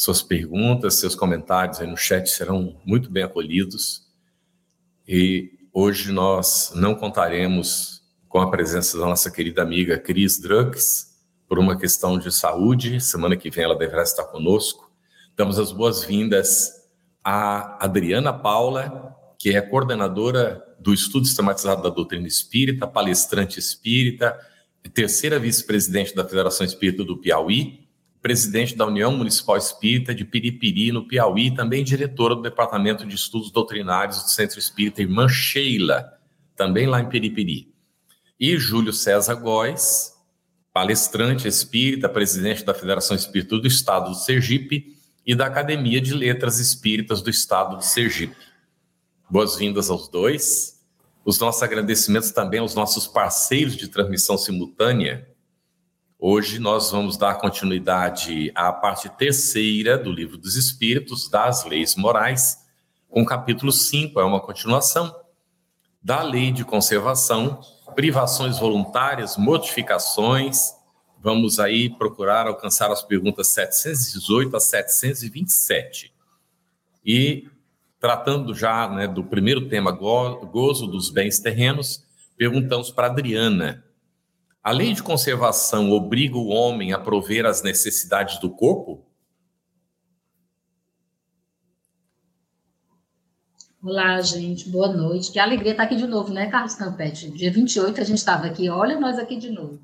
Suas perguntas, seus comentários aí no chat serão muito bem acolhidos. E hoje nós não contaremos com a presença da nossa querida amiga Cris Drucks por uma questão de saúde. Semana que vem ela deverá estar conosco. Damos as boas-vindas a Adriana Paula, que é coordenadora do Estudo Sistematizado da Doutrina Espírita, palestrante espírita, terceira vice-presidente da Federação Espírita do Piauí presidente da União Municipal Espírita de Piripiri, no Piauí, também diretora do Departamento de Estudos Doutrinários do Centro Espírita Irmã Sheila, também lá em Piripiri. E Júlio César Góes, palestrante espírita, presidente da Federação Espírita do Estado do Sergipe e da Academia de Letras Espíritas do Estado do Sergipe. Boas-vindas aos dois. Os nossos agradecimentos também aos nossos parceiros de transmissão simultânea, Hoje nós vamos dar continuidade à parte terceira do Livro dos Espíritos, das Leis Morais, com o capítulo 5, é uma continuação da Lei de Conservação, privações voluntárias, modificações. Vamos aí procurar alcançar as perguntas 718 a 727. E tratando já né, do primeiro tema, gozo dos bens terrenos, perguntamos para Adriana a lei de conservação obriga o homem a prover as necessidades do corpo? Olá, gente, boa noite. Que alegria estar aqui de novo, né, Carlos Campete? Dia 28 a gente estava aqui, olha nós aqui de novo.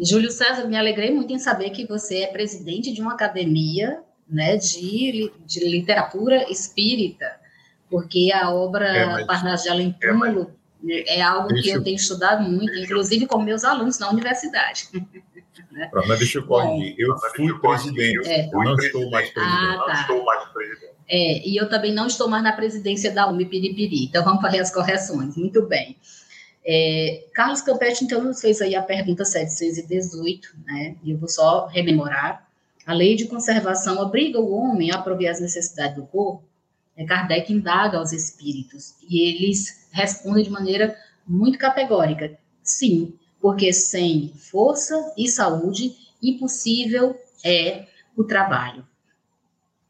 Júlio César, me alegrei muito em saber que você é presidente de uma academia né, de, de literatura espírita, porque a obra é, mas, Parnaso de Além Túmulo é, algo deixa que eu tenho estudado muito, inclusive com meus alunos na universidade. né? Mas deixa eu corrigir. Eu fui presidente, é. eu não estou mais presidente. Ah, tá. Não estou mais presidente. É, e eu também não estou mais na presidência da UMI Piripiri, então vamos fazer as correções. Muito bem. É, Carlos Campete, então, nos fez aí a pergunta 718, né? E eu vou só rememorar. A lei de conservação obriga o homem a prover as necessidades do corpo Kardec indaga aos espíritos e eles respondem de maneira muito categórica: sim, porque sem força e saúde, impossível é o trabalho.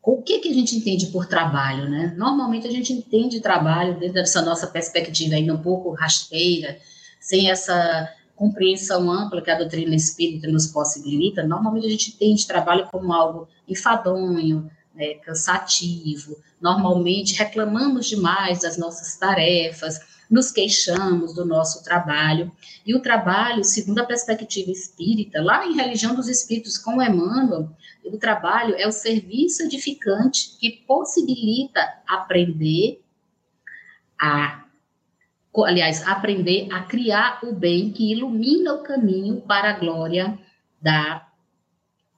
O que, que a gente entende por trabalho, né? Normalmente a gente entende trabalho dentro dessa nossa perspectiva ainda um pouco rasteira, sem essa compreensão ampla que a doutrina espírita nos possibilita. Normalmente a gente entende trabalho como algo enfadonho, né, cansativo, Normalmente reclamamos demais das nossas tarefas, nos queixamos do nosso trabalho. E o trabalho, segundo a perspectiva espírita, lá em Religião dos Espíritos com Emmanuel, o trabalho é o serviço edificante que possibilita aprender a aliás, aprender a criar o bem que ilumina o caminho para a glória da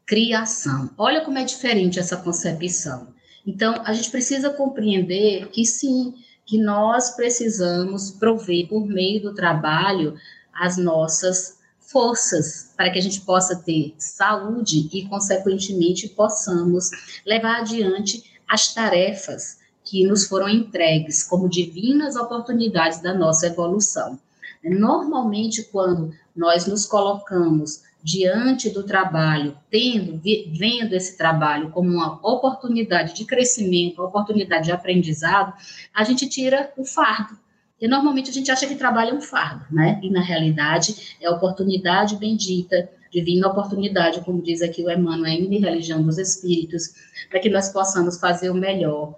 criação. Olha como é diferente essa concepção. Então, a gente precisa compreender que sim, que nós precisamos prover por meio do trabalho as nossas forças para que a gente possa ter saúde e, consequentemente, possamos levar adiante as tarefas que nos foram entregues como divinas oportunidades da nossa evolução. Normalmente, quando nós nos colocamos diante do trabalho, tendo, vendo esse trabalho como uma oportunidade de crescimento, oportunidade de aprendizado, a gente tira o fardo. E normalmente a gente acha que trabalho é um fardo, né? E na realidade é oportunidade bendita, divina oportunidade, como diz aqui o Emmanuel, em Religião dos Espíritos, para que nós possamos fazer o melhor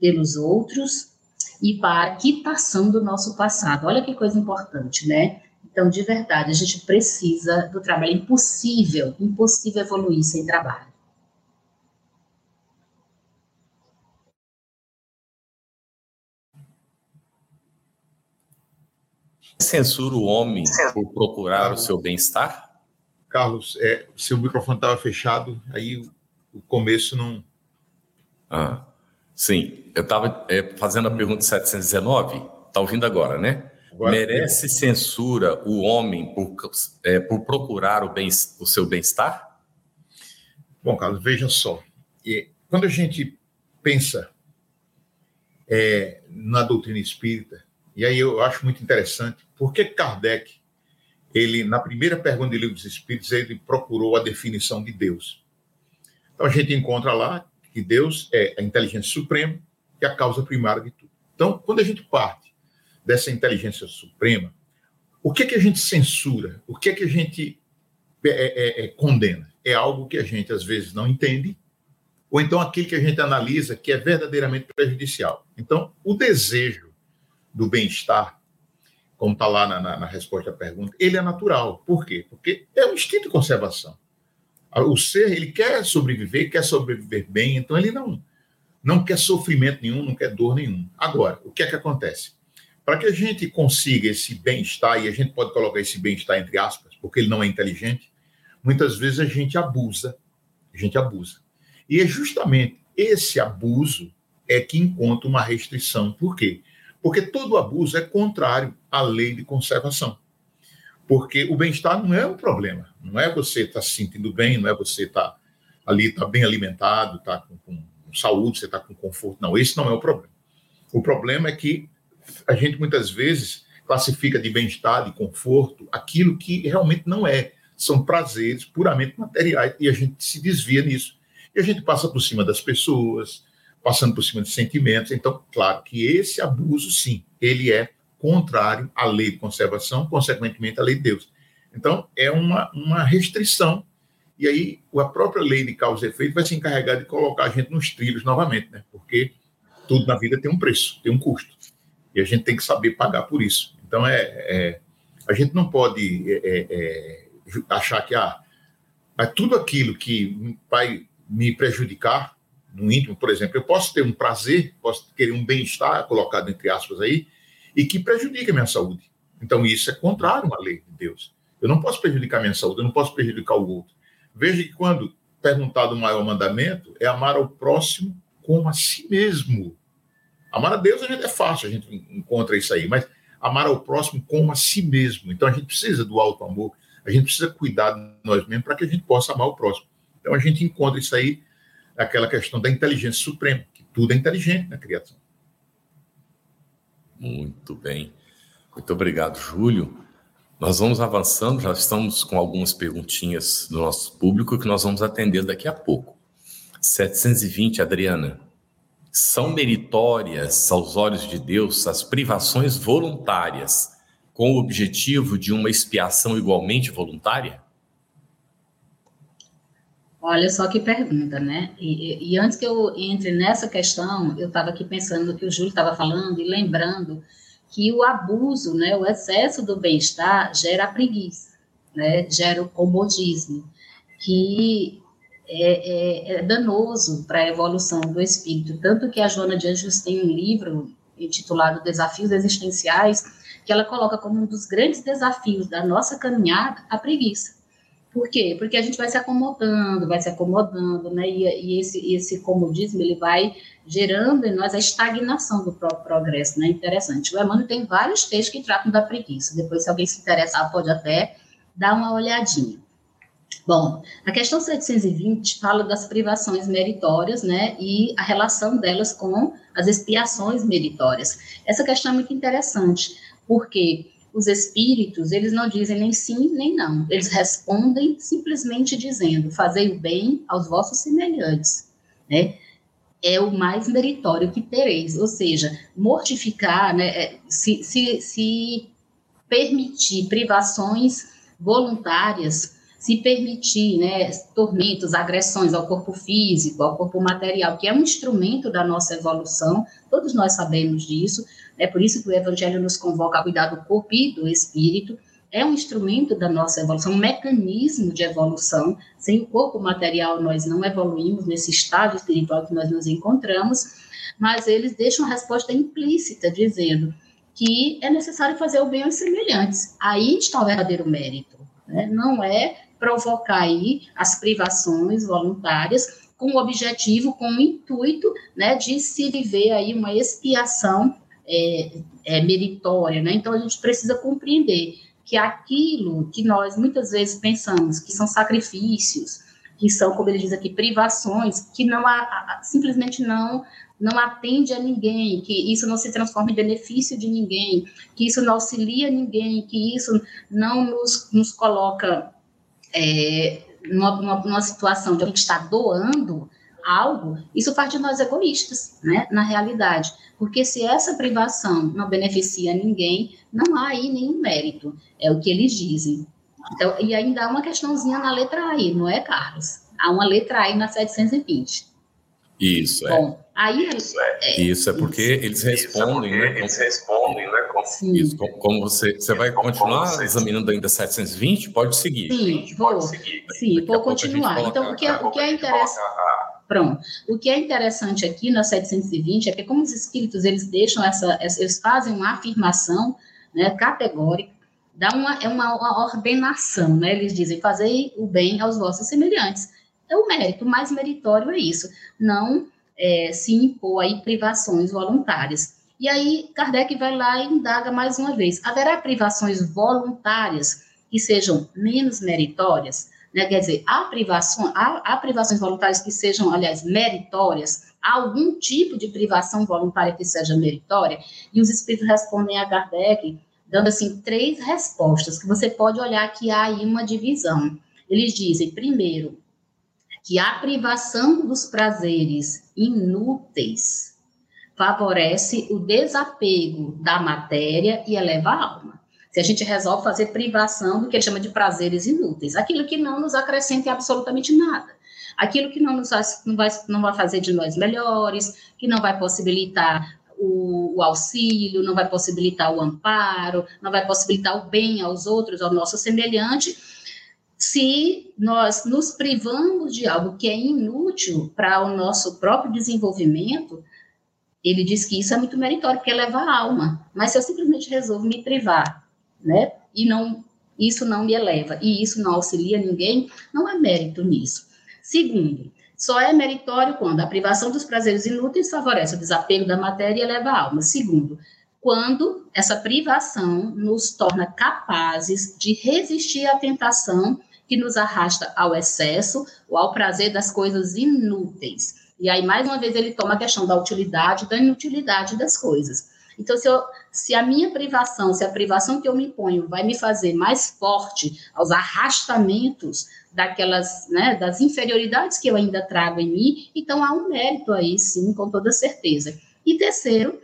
pelos outros e para a quitação do nosso passado. Olha que coisa importante, né? Então, de verdade, a gente precisa do trabalho. É impossível, impossível evoluir sem trabalho. Censura o homem por procurar Carlos, o seu bem-estar? Carlos, é, seu microfone estava fechado, aí o começo não. Ah. Sim, eu estava é, fazendo a pergunta 719, está ouvindo agora, né? Agora, Merece censura o homem por, é, por procurar o, bem, o seu bem-estar? Bom, Carlos, veja só. E quando a gente pensa é, na doutrina espírita, e aí eu acho muito interessante, por que Kardec, ele, na primeira pergunta do Livro dos Espíritos, ele procurou a definição de Deus. Então a gente encontra lá que Deus é a inteligência suprema e a causa primária de tudo. Então, quando a gente parte dessa inteligência suprema, o que é que a gente censura? O que é que a gente é, é, é, condena? É algo que a gente às vezes não entende, ou então aquilo que a gente analisa que é verdadeiramente prejudicial. Então, o desejo do bem-estar, como está lá na, na, na, resposta à pergunta, ele é natural. Por quê? Porque é um instinto de conservação. O ser, ele quer sobreviver, quer sobreviver bem, então ele não, não quer sofrimento nenhum, não quer dor nenhum. Agora, o que é que acontece? Para que a gente consiga esse bem-estar, e a gente pode colocar esse bem-estar entre aspas, porque ele não é inteligente, muitas vezes a gente abusa. A gente abusa. E é justamente esse abuso é que encontra uma restrição. Por quê? Porque todo abuso é contrário à lei de conservação. Porque o bem-estar não é um problema. Não é você estar tá se sentindo bem, não é você estar tá ali, estar tá bem alimentado, estar tá com, com saúde, você está com conforto. Não, esse não é o problema. O problema é que a gente muitas vezes classifica de bem-estar, de conforto, aquilo que realmente não é. São prazeres puramente materiais e a gente se desvia nisso. E a gente passa por cima das pessoas, passando por cima de sentimentos. Então, claro que esse abuso, sim, ele é contrário à lei de conservação, consequentemente à lei de Deus. Então, é uma, uma restrição, e aí a própria lei de causa e efeito vai se encarregar de colocar a gente nos trilhos novamente, né? porque tudo na vida tem um preço, tem um custo, e a gente tem que saber pagar por isso. Então, é, é a gente não pode é, é, é achar que ah, tudo aquilo que vai me prejudicar no íntimo, por exemplo, eu posso ter um prazer, posso querer um bem-estar, colocado entre aspas aí, e que prejudica a minha saúde. Então, isso é contrário à lei de Deus. Eu não posso prejudicar a minha saúde, eu não posso prejudicar o outro. Veja que quando perguntado o maior mandamento é amar ao próximo como a si mesmo. Amar a Deus a gente é fácil, a gente encontra isso aí, mas amar ao próximo como a si mesmo. Então a gente precisa do alto amor, a gente precisa cuidar de nós mesmos para que a gente possa amar o próximo. Então a gente encontra isso aí, aquela questão da inteligência suprema, que tudo é inteligente na criação. Muito bem. Muito obrigado, Júlio. Nós vamos avançando, já estamos com algumas perguntinhas do nosso público que nós vamos atender daqui a pouco. 720, Adriana. São meritórias aos olhos de Deus as privações voluntárias com o objetivo de uma expiação igualmente voluntária? Olha só que pergunta, né? E, e, antes que eu entre nessa questão, eu estava aqui pensando no que o Júlio estava falando e lembrando que o abuso, né, o excesso do bem-estar gera preguiça, né, gera o comodismo, que é, é, é danoso para a evolução do espírito. Tanto que a Joana de Anjos tem um livro intitulado Desafios Existenciais, que ela coloca como um dos grandes desafios da nossa caminhada a preguiça. Por quê? Porque a gente vai se acomodando, vai se acomodando, né? E, e esse, esse comodismo ele vai gerando em nós a estagnação do próprio progresso, né? Interessante. O Emmanuel tem vários textos que tratam da preguiça. Depois, se alguém se interessar, pode até dar uma olhadinha. Bom, a questão 720 fala das privações meritórias, né, e a relação delas com as expiações meritórias. Essa questão é muito interessante, porque os espíritos, eles não dizem nem sim nem não. Eles respondem simplesmente dizendo: fazei o bem aos vossos semelhantes, né? É o mais meritório que tereis, ou seja, mortificar, né, é, se, se, se permitir privações voluntárias, se permitir, né, tormentos, agressões ao corpo físico, ao corpo material, que é um instrumento da nossa evolução, todos nós sabemos disso, é por isso que o Evangelho nos convoca a cuidar do corpo e do espírito. É um instrumento da nossa evolução, um mecanismo de evolução. Sem o corpo material, nós não evoluímos nesse estado espiritual que nós nos encontramos, mas eles deixam a resposta implícita, dizendo que é necessário fazer o bem aos semelhantes. Aí está o verdadeiro mérito. Né? Não é provocar aí as privações voluntárias com o objetivo, com o intuito né, de se viver aí uma expiação é, é, meritória. Né? Então, a gente precisa compreender que aquilo que nós muitas vezes pensamos que são sacrifícios, que são, como ele diz aqui, privações, que não há, simplesmente não não atende a ninguém, que isso não se transforma em benefício de ninguém, que isso não auxilia ninguém, que isso não nos, nos coloca é, numa, numa, numa situação de a gente estar doando algo, isso faz de nós egoístas, né, na realidade. Porque se essa privação não beneficia ninguém, não há aí nenhum mérito, é o que eles dizem. Então, e ainda há uma questãozinha na letra aí, não é, Carlos? Há uma letra aí na 720. Isso, é. Bom, aí isso é, é, isso é porque isso, eles respondem, é porque né? Eles respondem, né? Como, isso, como, como você, você vai continuar você... examinando ainda 720, pode seguir. Sim, vou, pode seguir. Sim, vou continuar. Então, o que, é, o que é interessante. Pronto. O que é interessante aqui na 720 é que como os espíritos eles deixam essa, eles fazem uma afirmação, né, categórica, dá uma é uma, uma ordenação, né? Eles dizem fazer o bem aos vossos semelhantes é o mérito, mais meritório é isso, não é, se impor aí privações voluntárias. E aí Kardec vai lá e indaga mais uma vez, haverá privações voluntárias que sejam menos meritórias? Né? Quer dizer, há, privação, há, há privações voluntárias que sejam, aliás, meritórias? Há algum tipo de privação voluntária que seja meritória? E os espíritos respondem a Kardec dando assim três respostas que você pode olhar que há aí uma divisão. Eles dizem, primeiro, que a privação dos prazeres inúteis favorece o desapego da matéria e eleva a alma. Se a gente resolve fazer privação do que ele chama de prazeres inúteis, aquilo que não nos acrescenta absolutamente nada, aquilo que não, nos, não, vai, não vai fazer de nós melhores, que não vai possibilitar o, o, auxílio, não vai possibilitar o amparo, não vai possibilitar o bem aos outros, ao nosso semelhante, se nós nos privamos de algo que é inútil para o nosso próprio desenvolvimento, ele diz que isso é muito meritório, porque leva a alma. Mas se eu simplesmente resolvo me privar, né, e não isso não me eleva e isso não auxilia ninguém, não há mérito nisso. Segundo, só é meritório quando a privação dos prazeres inúteis favorece o desapego da matéria e eleva a alma. Segundo, quando essa privação nos torna capazes de resistir à tentação que nos arrasta ao excesso ou ao prazer das coisas inúteis. E aí, mais uma vez, ele toma a questão da utilidade, da inutilidade das coisas. Então, se, eu, se a minha privação, se a privação que eu me imponho vai me fazer mais forte aos arrastamentos daquelas, né, das inferioridades que eu ainda trago em mim, então há um mérito aí, sim, com toda certeza. E terceiro,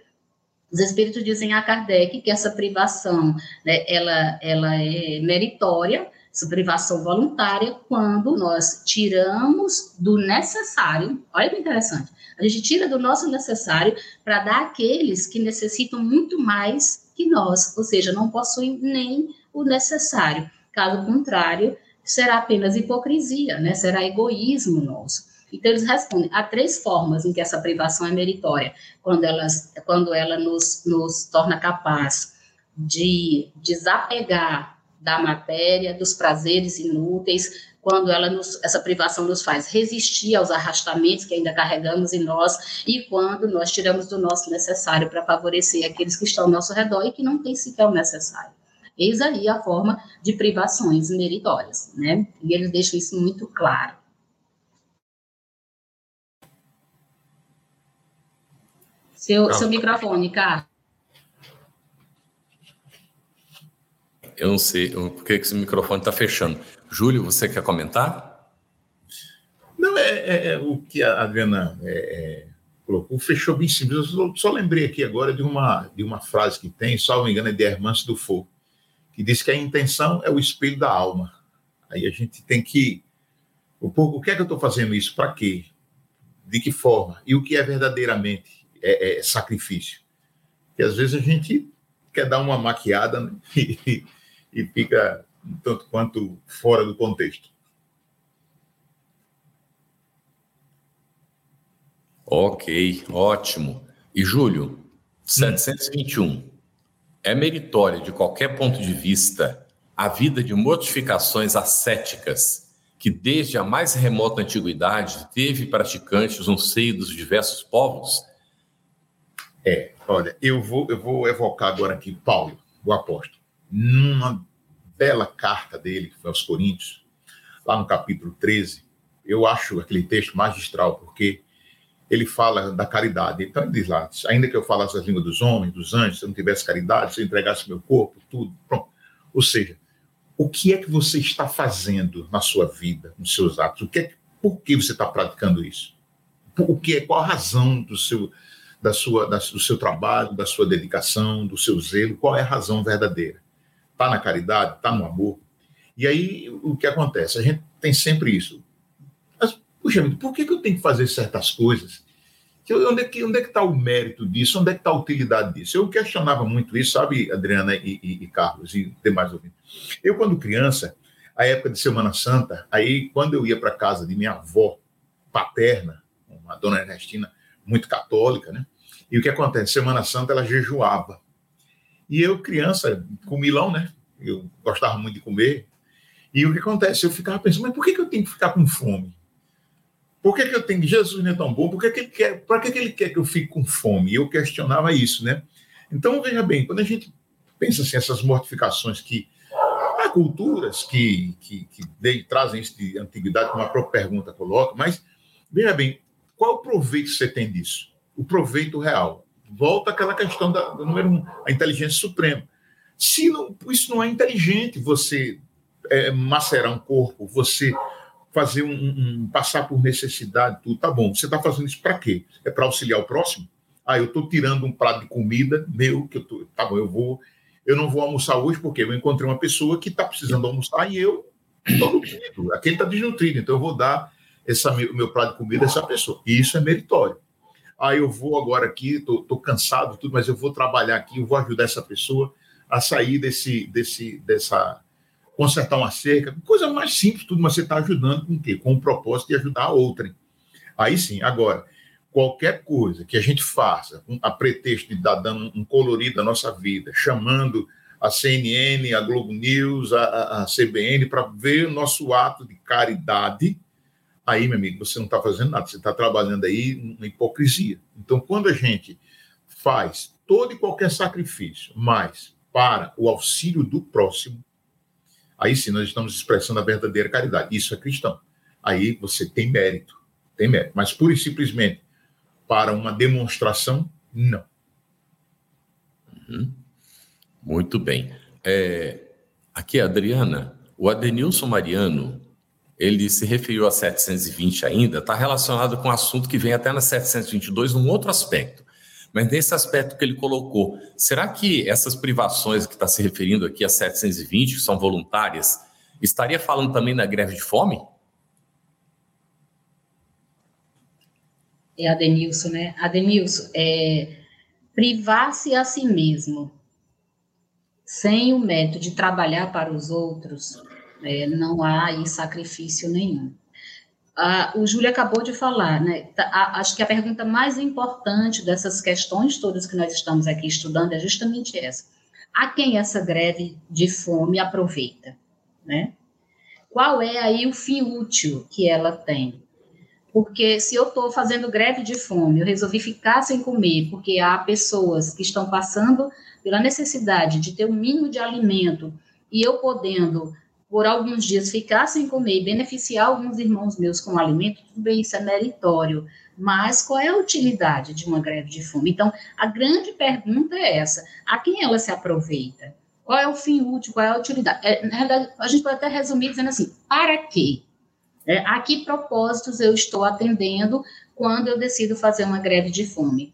os espíritos dizem a Kardec que essa privação, né, ela, ela é meritória, privação voluntária quando nós tiramos do necessário, olha que interessante, a gente tira do nosso necessário para dar àqueles que necessitam muito mais que nós, ou seja, não possuem nem o necessário. Caso contrário, será apenas hipocrisia, né? será egoísmo nosso. Então, eles respondem: há três formas em que essa privação é meritória, quando, elas, quando ela nos, nos torna capaz de desapegar da matéria, dos prazeres inúteis, quando ela nos, essa privação nos faz resistir aos arrastamentos que ainda carregamos em nós e quando nós tiramos do nosso necessário para favorecer aqueles que estão ao nosso redor e que não têm sequer o necessário. Eis aí a forma de privações meritórias, né? E eles deixam isso muito claro. Seu, seu microfone, Carlos. Eu não sei por que esse microfone está fechando. Júlio, você quer comentar? Não, é, é, é o que a Adriana é, é, colocou, fechou bem simples. Eu só, lembrei aqui agora de uma, de uma frase que tem, salvo me engano, é de Hermance do Fogo, que diz que a intenção é o espelho da alma. Aí a gente tem que. O, o que é que eu estou fazendo isso? Para quê? De que forma? E o que é verdadeiramente é, é sacrifício? Que às vezes a gente quer dar uma maquiada né? fica um tanto quanto fora do contexto. Ok, ótimo. E Júlio, 721. Hum. É meritória, de qualquer ponto de vista, a vida de mortificações ascéticas que desde a mais remota antiguidade teve praticantes no seio dos diversos povos? É, olha, eu vou, eu vou evocar agora aqui Paulo, o apóstolo, numa bela carta dele, que foi aos Coríntios, lá no capítulo 13, eu acho aquele texto magistral, porque ele fala da caridade. Então ele diz lá: ainda que eu falasse as línguas dos homens, dos anjos, se eu não tivesse caridade, se eu entregasse meu corpo, tudo, pronto. Ou seja, o que é que você está fazendo na sua vida, nos seus atos? O que é, por que você está praticando isso? O que é, qual a razão do seu, da sua, da, do seu trabalho, da sua dedicação, do seu zelo? Qual é a razão verdadeira? Está na caridade? Está no amor? E aí o que acontece? A gente tem sempre isso. Puxa, por que, que eu tenho que fazer certas coisas? Onde é que onde é está o mérito disso? Onde é que está a utilidade disso? Eu questionava muito isso, sabe, Adriana e, e, e Carlos e demais ouvintes. Eu, quando criança, a época de Semana Santa, aí quando eu ia para casa de minha avó paterna, uma dona Ernestina muito católica, né? E o que acontece? Semana Santa ela jejuava. E eu, criança, com milão, né? Eu gostava muito de comer. E o que acontece? Eu ficava pensando, mas por que, que eu tenho que ficar com fome? Por que, que eu tenho. Jesus não é tão bom? Por que, que ele quer. Para que, que ele quer que eu fique com fome? Eu questionava isso, né? Então, veja bem, quando a gente pensa assim, essas mortificações que. Há culturas que, que, que de, trazem isso de antiguidade, como a própria pergunta coloca, mas veja bem, qual o proveito que você tem disso? O proveito real. Volta àquela questão da, do número um, a inteligência suprema. Se não, isso não é inteligente, você é, macerar um corpo, você fazer um, um, passar por necessidade, tudo tá bom. Você está fazendo isso para quê? É para auxiliar o próximo? Ah, eu estou tirando um prato de comida meu que eu tô, tá bom, eu vou, eu não vou almoçar hoje porque eu encontrei uma pessoa que está precisando almoçar e eu estou nutrido, aquele está desnutrido, então eu vou dar essa meu, meu prato de comida a essa pessoa. E isso é meritório. Ah, eu vou agora aqui, estou cansado, tudo, mas eu vou trabalhar aqui, eu vou ajudar essa pessoa a sair desse, desse, dessa consertar uma cerca, coisa mais simples, tudo, mas você está ajudando com o quê? Com o propósito de ajudar a outra. Aí sim, agora, qualquer coisa que a gente faça a pretexto de dar dando um colorido à nossa vida, chamando a CNN, a Globo News, a, a CBN, para ver o nosso ato de caridade, aí, meu amigo, você não está fazendo nada, você está trabalhando aí na hipocrisia. Então, quando a gente faz todo e qualquer sacrifício, mas para o auxílio do próximo, aí sim nós estamos expressando a verdadeira caridade. Isso é cristão. Aí você tem mérito, tem mérito. Mas pura e simplesmente para uma demonstração, não. Uhum. Muito bem. É, aqui, Adriana, o Adenilson Mariano, ele se referiu a 720 ainda, está relacionado com um assunto que vem até na 722 num outro aspecto. Mas nesse aspecto que ele colocou, será que essas privações que está se referindo aqui a 720, que são voluntárias, estaria falando também na greve de fome? É Adenilson, né? Adenilson, é, privar-se a si mesmo sem o método de trabalhar para os outros, é, não há aí sacrifício nenhum. Ah, o Júlio acabou de falar, né? Tá, acho que a pergunta mais importante dessas questões todas que nós estamos aqui estudando é justamente essa. A quem essa greve de fome aproveita, né? Qual é aí o fim útil que ela tem? Porque se eu estou fazendo greve de fome, eu resolvi ficar sem comer, porque há pessoas que estão passando pela necessidade de ter o um mínimo de alimento e eu podendo por alguns dias ficar sem comer e beneficiar alguns irmãos meus com alimento, tudo bem, isso é meritório. Mas qual é a utilidade de uma greve de fome? Então, a grande pergunta é essa: a quem ela se aproveita? Qual é o fim útil? Qual é a utilidade? É, na verdade, a gente pode até resumir dizendo assim: para quê? É, a que propósitos eu estou atendendo quando eu decido fazer uma greve de fome?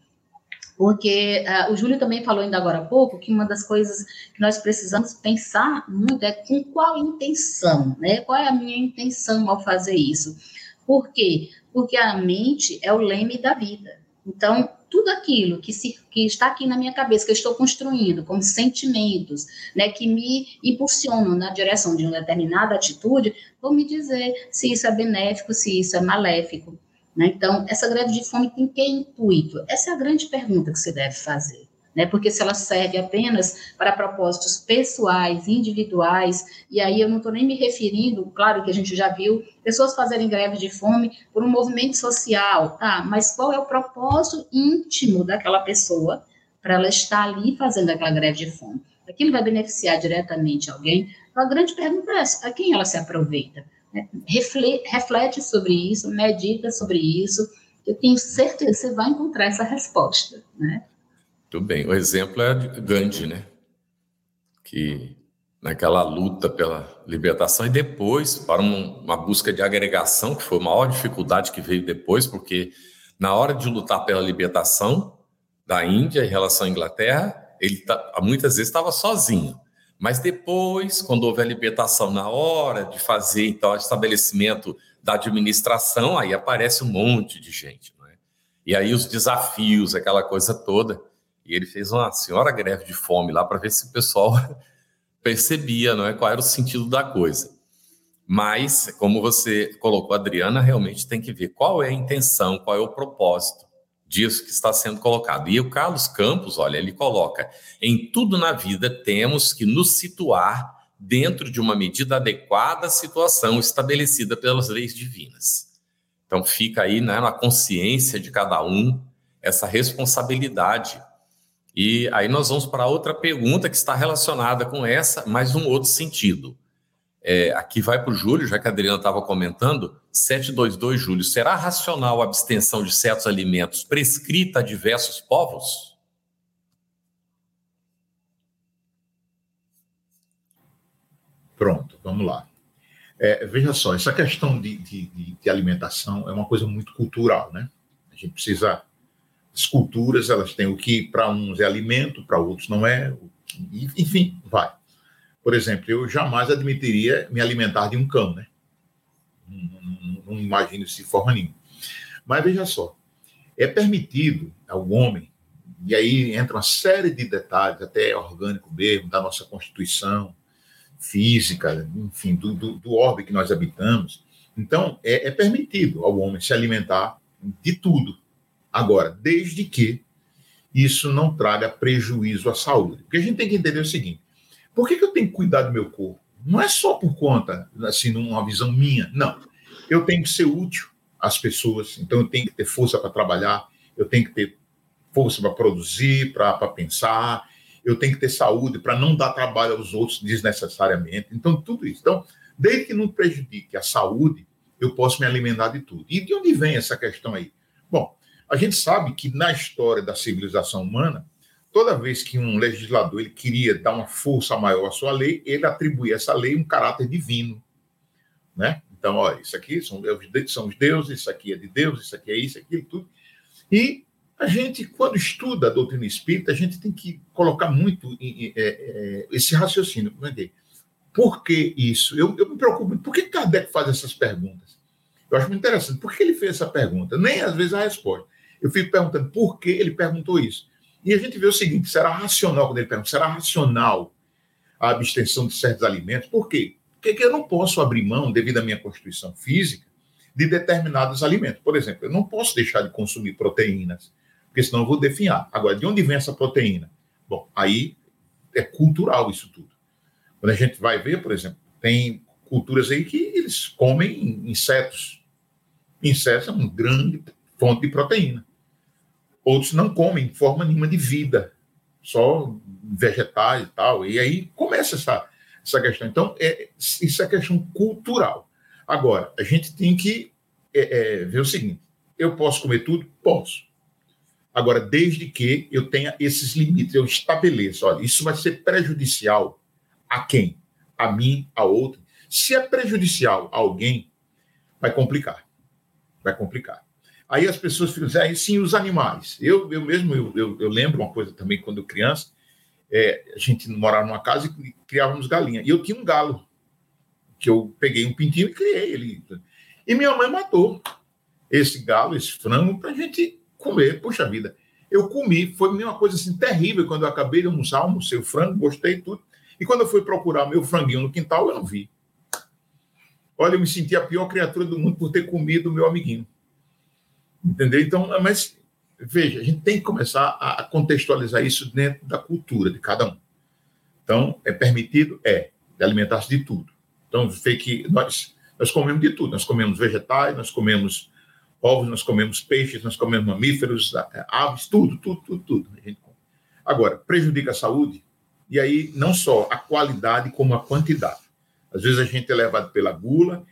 Porque uh, o Júlio também falou ainda agora há pouco que uma das coisas que nós precisamos pensar muito é com qual intenção, né? Qual é a minha intenção ao fazer isso? Por quê? Porque a mente é o leme da vida. Então, tudo aquilo que, se, que está aqui na minha cabeça, que eu estou construindo como sentimentos, né, que me impulsionam na direção de uma determinada atitude, vão me dizer se isso é benéfico, se isso é maléfico. Né? Então, essa greve de fome tem que intuito? Essa é a grande pergunta que você deve fazer. né? Porque se ela serve apenas para propósitos pessoais, individuais, e aí eu não estou nem me referindo, claro que a gente já viu pessoas fazerem greve de fome por um movimento social, tá? Mas qual é o propósito íntimo daquela pessoa para ela estar ali fazendo aquela greve de fome? Aquilo vai beneficiar diretamente alguém? Então, a grande pergunta é essa: a quem ela se aproveita? Reflete sobre isso, medita sobre isso. Eu tenho certeza que você vai encontrar essa resposta, né? Muito bem. O exemplo é Gandhi, né? Que naquela luta pela libertação e depois para um, uma busca de agregação, que foi a maior dificuldade que veio depois, porque na hora de lutar pela libertação da Índia em relação à Inglaterra, ele tá, muitas vezes estava sozinho. Mas depois, quando houve a libertação, na hora de fazer então estabelecimento da administração, aí aparece um monte de gente. Né? E aí os desafios, aquela coisa toda. E ele fez uma senhora greve de fome lá para ver se o pessoal percebia não é, qual era o sentido da coisa. Mas, como você colocou, Adriana, realmente tem que ver qual é a intenção, qual é o propósito disso que está sendo colocado. E o Carlos Campos, olha, ele coloca: em tudo na vida temos que nos situar dentro de uma medida adequada à situação estabelecida pelas leis divinas. Então fica aí né, na consciência de cada um essa responsabilidade e aí nós vamos para outra pergunta que está relacionada com essa, mas num outro sentido. É, aqui vai para o Júlio, já que a Adriana estava comentando, 722, Júlio, será racional a abstenção de certos alimentos prescrita a diversos povos? Pronto, vamos lá. É, veja só, essa questão de, de, de alimentação é uma coisa muito cultural, né? A gente precisa as culturas, elas têm o que para uns é alimento, para outros não é, enfim, vai. Por exemplo, eu jamais admitiria me alimentar de um cão, né? Não, não, não imagino isso de forma nenhuma. Mas veja só, é permitido ao homem, e aí entra uma série de detalhes, até orgânico mesmo, da nossa constituição física, enfim, do, do, do orbe que nós habitamos. Então, é, é permitido ao homem se alimentar de tudo, Agora, desde que isso não traga prejuízo à saúde. Porque a gente tem que entender o seguinte: por que, que eu tenho que cuidar do meu corpo? Não é só por conta, assim, numa visão minha. Não. Eu tenho que ser útil às pessoas, então eu tenho que ter força para trabalhar, eu tenho que ter força para produzir, para pensar, eu tenho que ter saúde para não dar trabalho aos outros desnecessariamente. Então, tudo isso. Então, desde que não prejudique a saúde, eu posso me alimentar de tudo. E de onde vem essa questão aí? Bom, a gente sabe que na história da civilização humana, toda vez que um legislador ele queria dar uma força maior à sua lei, ele atribuía essa lei um caráter divino, né? Então, olha, isso aqui são, são os deuses, isso aqui é de Deus, isso aqui é isso, aquilo, tudo. E a gente, quando estuda a doutrina espírita, a gente tem que colocar muito é, é, esse raciocínio. Por que isso? Eu, eu me preocupo. Por que Kardec faz essas perguntas? Eu acho muito interessante. Por que ele fez essa pergunta? Nem às vezes a resposta. Eu fico perguntando por que ele perguntou isso. E a gente vê o seguinte: será racional quando ele pergunta, será racional a abstenção de certos alimentos? Por quê? Porque eu não posso abrir mão, devido à minha constituição física, de determinados alimentos. Por exemplo, eu não posso deixar de consumir proteínas, porque senão eu vou definhar. Agora, de onde vem essa proteína? Bom, aí é cultural isso tudo. Quando a gente vai ver, por exemplo, tem culturas aí que eles comem insetos. Insetos é uma grande fonte de proteína. Outros não comem forma nenhuma de vida, só vegetais e tal. E aí começa essa, essa questão. Então, é, isso é questão cultural. Agora, a gente tem que é, é, ver o seguinte: eu posso comer tudo? Posso. Agora, desde que eu tenha esses limites, eu estabeleço, olha, isso vai ser prejudicial a quem? A mim, a outro. Se é prejudicial a alguém, vai complicar. Vai complicar. Aí as pessoas ficam dizendo, ah, sim, os animais. Eu, eu mesmo, eu, eu, eu lembro uma coisa também, quando criança, é, a gente morava numa casa e criávamos galinha. E eu tinha um galo, que eu peguei um pintinho e criei ele. E minha mãe matou esse galo, esse frango, para a gente comer. Puxa vida, eu comi, foi uma coisa assim terrível quando eu acabei de almoçar, almocei o frango, gostei tudo. E quando eu fui procurar meu franguinho no quintal, eu não vi. Olha, eu me senti a pior criatura do mundo por ter comido o meu amiguinho. Entendeu? Então, mas veja, a gente tem que começar a contextualizar isso dentro da cultura de cada um. Então, é permitido? É, alimentar-se de tudo. Então, vê que nós, nós comemos de tudo. Nós comemos vegetais, nós comemos ovos, nós comemos peixes, nós comemos mamíferos, aves, tudo, tudo, tudo, tudo. A gente come. Agora, prejudica a saúde? E aí, não só a qualidade, como a quantidade. Às vezes a gente é levado pela gula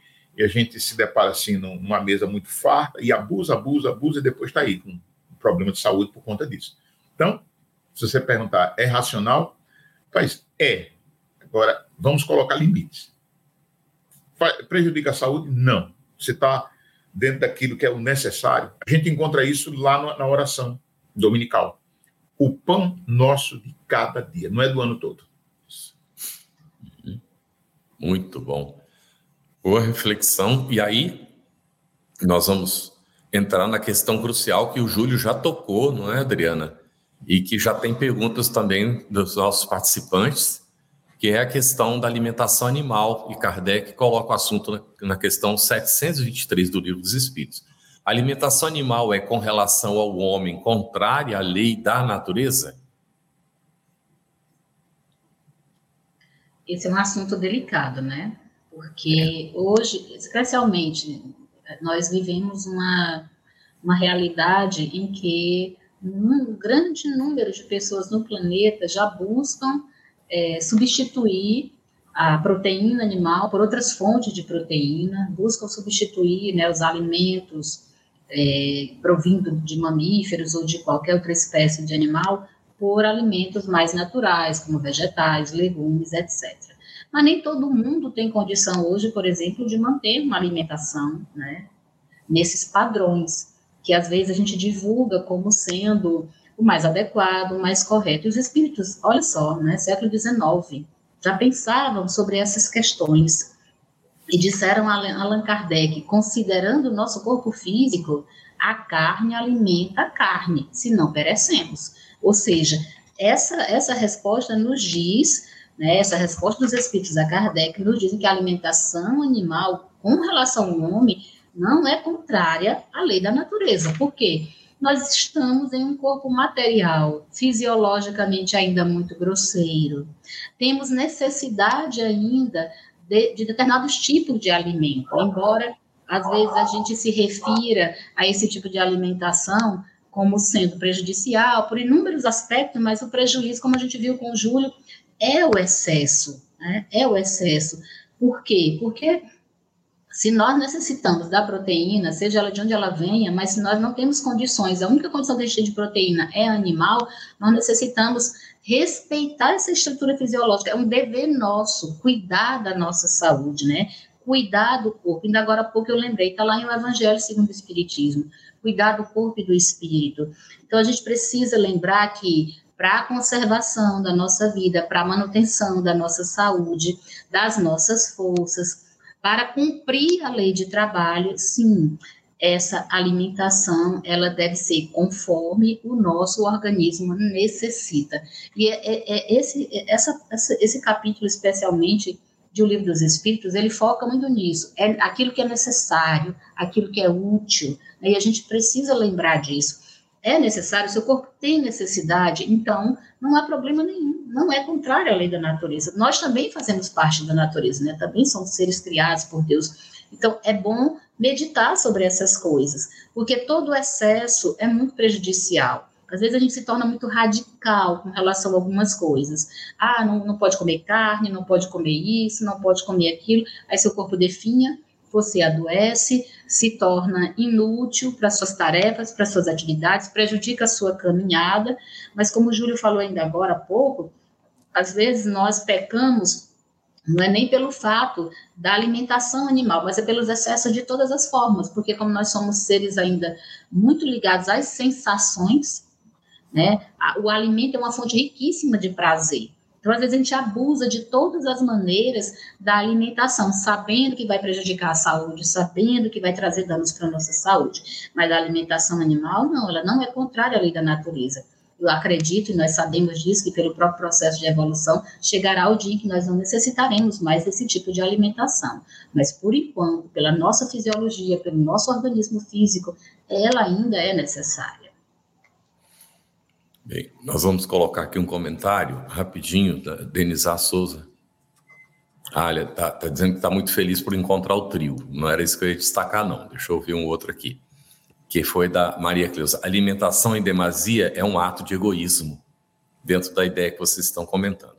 a gente se depara assim numa mesa muito farta e abusa, abusa, abusa e depois está aí com um problema de saúde por conta disso. Então, se você perguntar, é racional? Faz, é. Agora, vamos colocar limites. Prejudica a saúde? Não. Você está dentro daquilo que é o necessário. A gente encontra isso lá na oração dominical. O pão nosso de cada dia, não é do ano todo. Muito bom. Boa reflexão. E aí, nós vamos entrar na questão crucial que o Júlio já tocou, não é, Adriana? E que já tem perguntas também dos nossos participantes, que é a questão da alimentação animal. E Kardec coloca o assunto na questão 723 do Livro dos Espíritos. A alimentação animal é com relação ao homem contrária à lei da natureza? esse é um assunto delicado, né? Porque hoje, especialmente, nós vivemos uma, uma realidade em que um grande número de pessoas no planeta já buscam é, substituir a proteína animal por outras fontes de proteína, buscam substituir né, os alimentos é, provindo de mamíferos ou de qualquer outra espécie de animal por alimentos mais naturais, como vegetais, legumes, etc. Mas nem todo mundo tem condição hoje, por exemplo, de manter uma alimentação, né, nesses padrões, que às vezes a gente divulga como sendo o mais adequado, o mais correto. E os espíritos, olha só, né, século XIX, já pensavam sobre essas questões e disseram a Allan Kardec, considerando o nosso corpo físico, a carne alimenta a carne, se não perecemos. Ou seja, essa, essa resposta nos diz, né, essa resposta dos espíritos a Kardec nos diz que a alimentação animal com relação ao homem não é contrária à lei da natureza. Por quê? Nós estamos em um corpo material, fisiologicamente ainda muito grosseiro. Temos necessidade ainda de, de determinados tipos de alimento, embora às vezes a gente se refira a esse tipo de alimentação como sendo prejudicial por inúmeros aspectos, mas o prejuízo, como a gente viu com o Júlio, é o excesso, né? é o excesso. Por quê? Porque se nós necessitamos da proteína, seja ela de onde ela venha, mas se nós não temos condições, a única condição de de proteína é animal, nós necessitamos respeitar essa estrutura fisiológica. É um dever nosso cuidar da nossa saúde, né? Cuidar do corpo. Ainda agora há pouco eu lembrei, está lá em o Evangelho segundo o Espiritismo cuidar do corpo e do espírito. Então, a gente precisa lembrar que para a conservação da nossa vida, para a manutenção da nossa saúde, das nossas forças, para cumprir a lei de trabalho, sim, essa alimentação ela deve ser conforme o nosso organismo necessita. E é, é, é esse, essa, esse capítulo, especialmente, de O Livro dos Espíritos, ele foca muito nisso. É aquilo que é necessário, aquilo que é útil, né? e a gente precisa lembrar disso. É necessário, seu corpo tem necessidade, então não há problema nenhum, não é contrário à lei da natureza. Nós também fazemos parte da natureza, né? Também somos seres criados por Deus. Então é bom meditar sobre essas coisas, porque todo excesso é muito prejudicial. Às vezes a gente se torna muito radical com relação a algumas coisas. Ah, não, não pode comer carne, não pode comer isso, não pode comer aquilo. Aí seu corpo definha, você adoece, se torna inútil para suas tarefas, para suas atividades, prejudica a sua caminhada. Mas como o Júlio falou ainda agora há pouco, às vezes nós pecamos não é nem pelo fato da alimentação animal, mas é pelos excessos de todas as formas, porque como nós somos seres ainda muito ligados às sensações, né? O alimento é uma fonte riquíssima de prazer. Então, às vezes, a gente abusa de todas as maneiras da alimentação, sabendo que vai prejudicar a saúde, sabendo que vai trazer danos para a nossa saúde. Mas a alimentação animal, não, ela não é contrária à lei da natureza. Eu acredito, e nós sabemos disso, que pelo próprio processo de evolução, chegará o dia em que nós não necessitaremos mais desse tipo de alimentação. Mas, por enquanto, pela nossa fisiologia, pelo nosso organismo físico, ela ainda é necessária. Bem, nós vamos colocar aqui um comentário rapidinho da Denisa Souza. Ah, olha, tá, tá dizendo que está muito feliz por encontrar o trio. Não era isso que eu ia destacar, não. Deixa eu ver um outro aqui, que foi da Maria Cleusa. Alimentação em demasia é um ato de egoísmo, dentro da ideia que vocês estão comentando.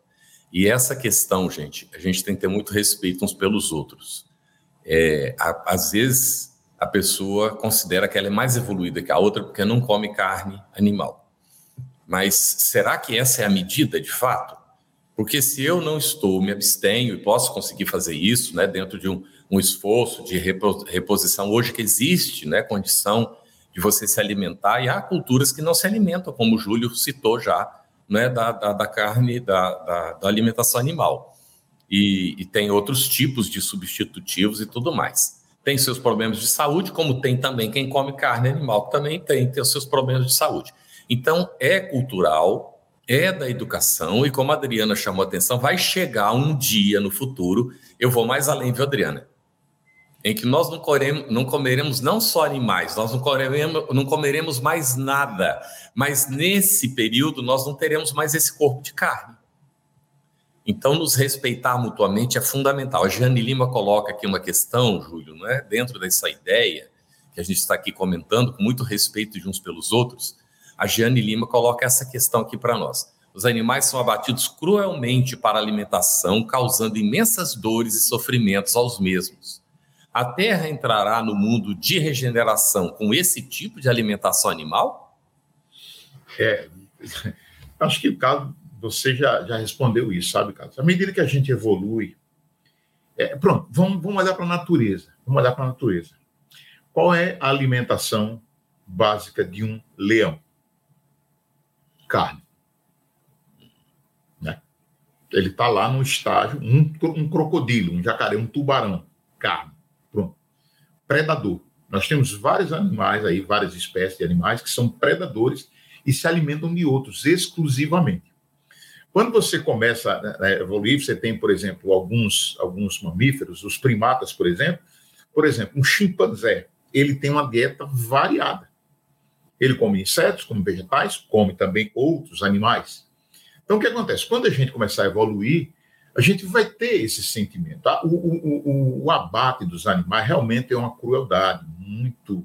E essa questão, gente, a gente tem que ter muito respeito uns pelos outros. É, a, às vezes, a pessoa considera que ela é mais evoluída que a outra porque não come carne animal. Mas será que essa é a medida de fato? Porque se eu não estou, me abstenho e posso conseguir fazer isso, né, dentro de um, um esforço de reposição, hoje que existe, né, condição de você se alimentar, e há culturas que não se alimentam, como o Júlio citou já, né, da, da, da carne, da, da, da, alimentação animal. E, e tem outros tipos de substitutivos e tudo mais tem seus problemas de saúde, como tem também quem come carne animal, que também tem, tem os seus problemas de saúde. Então, é cultural, é da educação, e como a Adriana chamou a atenção, vai chegar um dia no futuro, eu vou mais além, viu, Adriana? Em que nós não, coremos, não comeremos não só animais, nós não comeremos, não comeremos mais nada, mas nesse período nós não teremos mais esse corpo de carne. Então, nos respeitar mutuamente é fundamental. A Jane Lima coloca aqui uma questão, Júlio, não é? dentro dessa ideia que a gente está aqui comentando, com muito respeito de uns pelos outros, a Jeane Lima coloca essa questão aqui para nós. Os animais são abatidos cruelmente para alimentação, causando imensas dores e sofrimentos aos mesmos. A Terra entrará no mundo de regeneração com esse tipo de alimentação animal? É, acho que o caso você já, já respondeu isso, sabe, Carlos? À medida que a gente evolui, é, pronto, vamos, vamos olhar para a natureza. Vamos olhar para a natureza. Qual é a alimentação básica de um leão? Carne. Né? Ele está lá no estágio, um, um crocodilo, um jacaré, um tubarão, carne. Pronto. Predador. Nós temos vários animais aí, várias espécies de animais que são predadores e se alimentam de outros exclusivamente. Quando você começa a evoluir, você tem, por exemplo, alguns, alguns mamíferos, os primatas, por exemplo. Por exemplo, um chimpanzé, ele tem uma dieta variada. Ele come insetos, come vegetais, come também outros animais. Então, o que acontece? Quando a gente começar a evoluir, a gente vai ter esse sentimento. Tá? O, o, o, o, abate dos animais realmente é uma crueldade, muito.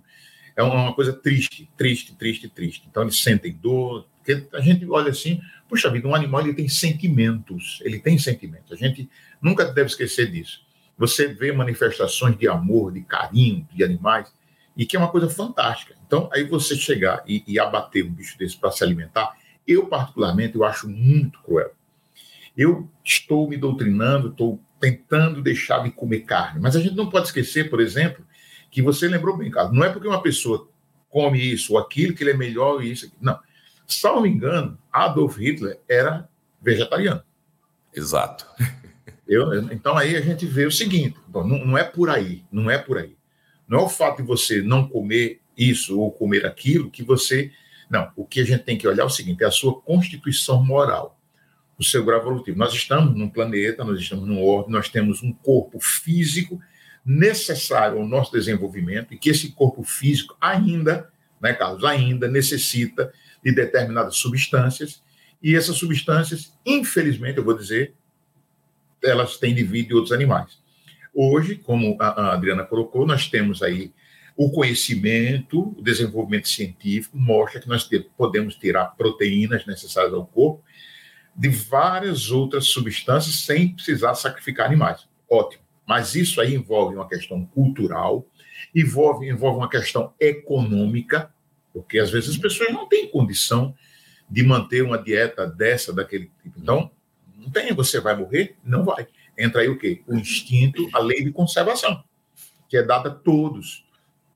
É uma coisa triste, triste, triste, triste. Então, eles sentem dor. Porque a gente olha assim, puxa vida, um animal ele tem sentimentos, ele tem sentimentos. A gente nunca deve esquecer disso. Você vê manifestações de amor, de carinho de animais, e que é uma coisa fantástica. Então, aí você chegar e, e abater um bicho desse para se alimentar, eu, particularmente, eu acho muito cruel. Eu estou me doutrinando, estou tentando deixar de comer carne, mas a gente não pode esquecer, por exemplo, que você lembrou bem, Carlos, não é porque uma pessoa come isso ou aquilo que ele é melhor e isso aqui. Não. Salvo engano, Adolf Hitler era vegetariano. Exato. Eu, então aí a gente vê o seguinte: não, não é por aí, não é por aí. Não é o fato de você não comer isso ou comer aquilo que você. Não, o que a gente tem que olhar é o seguinte: é a sua constituição moral, o seu grau evolutivo. Nós estamos num planeta, nós estamos num orbe, nós temos um corpo físico necessário ao nosso desenvolvimento e que esse corpo físico ainda, né, Carlos, ainda necessita de determinadas substâncias e essas substâncias, infelizmente, eu vou dizer, elas têm de vir de outros animais. Hoje, como a Adriana colocou, nós temos aí o conhecimento, o desenvolvimento científico mostra que nós podemos tirar proteínas necessárias ao corpo de várias outras substâncias sem precisar sacrificar animais. Ótimo. Mas isso aí envolve uma questão cultural, envolve, envolve uma questão econômica, porque às vezes as pessoas não têm condição de manter uma dieta dessa, daquele tipo. Então, não tem, você vai morrer? Não vai entra aí o quê? O instinto, a lei de conservação, que é dada a todos.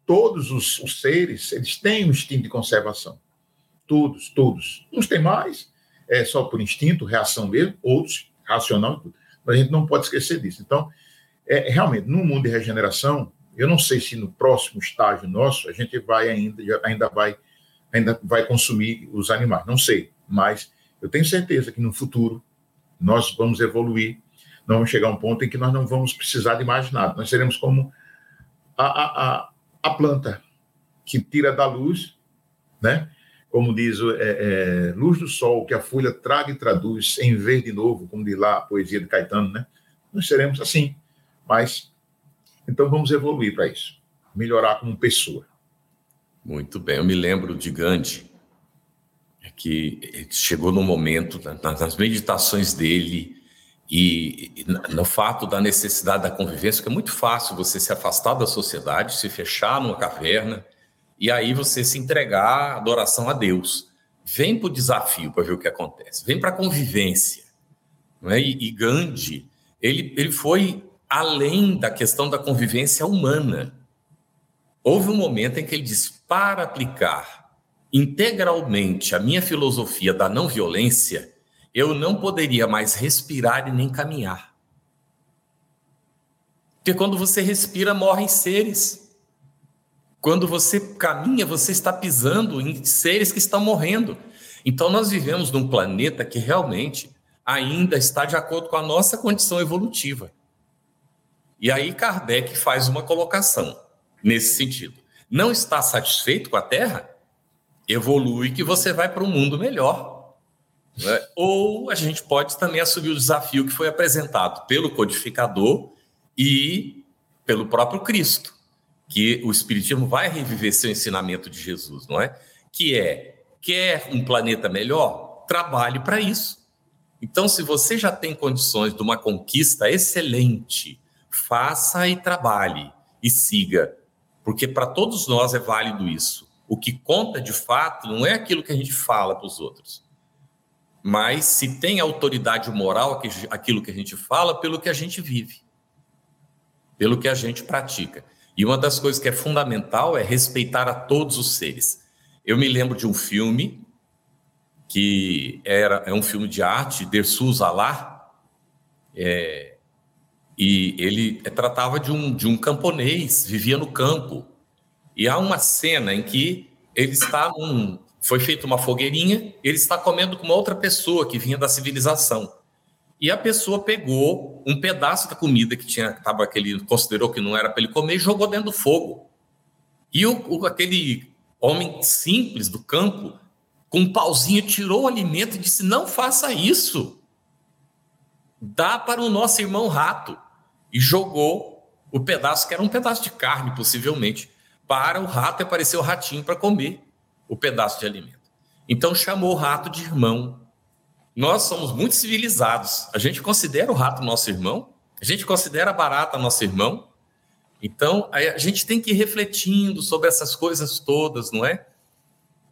Todos os, os seres, eles têm um instinto de conservação. Todos, todos. Uns têm mais, é só por instinto, reação mesmo, outros, racional, mas a gente não pode esquecer disso. Então, é, realmente, no mundo de regeneração, eu não sei se no próximo estágio nosso a gente vai ainda, ainda vai, ainda vai consumir os animais, não sei, mas eu tenho certeza que no futuro nós vamos evoluir nós vamos chegar a um ponto em que nós não vamos precisar de mais nada. Nós seremos como a, a, a, planta que tira da luz, né? como diz é, é, luz do sol, que a folha traga e traduz em verde novo, como diz lá a poesia de Caetano, né? Nós seremos assim, mas então vamos evoluir para isso, melhorar como pessoa. Muito bem, eu me lembro de Gandhi, que chegou no momento, nas meditações dele, e no fato da necessidade da convivência, que é muito fácil você se afastar da sociedade, se fechar numa caverna, e aí você se entregar à adoração a Deus. Vem para o desafio para ver o que acontece, vem para a convivência. Não é? e, e Gandhi, ele, ele foi além da questão da convivência humana. Houve um momento em que ele disse: para aplicar integralmente a minha filosofia da não violência, eu não poderia mais respirar e nem caminhar. Porque quando você respira, morrem seres. Quando você caminha, você está pisando em seres que estão morrendo. Então, nós vivemos num planeta que realmente ainda está de acordo com a nossa condição evolutiva. E aí, Kardec faz uma colocação nesse sentido. Não está satisfeito com a Terra? Evolui que você vai para um mundo melhor. Né? Ou a gente pode também assumir o desafio que foi apresentado pelo codificador e pelo próprio Cristo, que o Espiritismo vai reviver seu ensinamento de Jesus, não é? Que é, quer um planeta melhor? Trabalhe para isso. Então, se você já tem condições de uma conquista excelente, faça e trabalhe e siga, porque para todos nós é válido isso. O que conta de fato não é aquilo que a gente fala para os outros, mas se tem autoridade moral aquilo que a gente fala pelo que a gente vive, pelo que a gente pratica. E uma das coisas que é fundamental é respeitar a todos os seres. Eu me lembro de um filme que era é um filme de arte, Dersu Zalar, é, e ele tratava de um, de um camponês, vivia no campo. E há uma cena em que ele está num. Foi feita uma fogueirinha, ele está comendo com uma outra pessoa que vinha da civilização. E a pessoa pegou um pedaço da comida que tinha, tava, que ele considerou que não era para ele comer, e jogou dentro do fogo. E o, o, aquele homem simples do campo com um pauzinho, tirou o alimento e disse: Não faça isso. Dá para o nosso irmão rato. E jogou o pedaço, que era um pedaço de carne, possivelmente, para o rato e apareceu o ratinho para comer o pedaço de alimento. Então chamou o rato de irmão. Nós somos muito civilizados. A gente considera o rato nosso irmão, a gente considera a barata nosso irmão. Então a gente tem que ir refletindo sobre essas coisas todas, não é?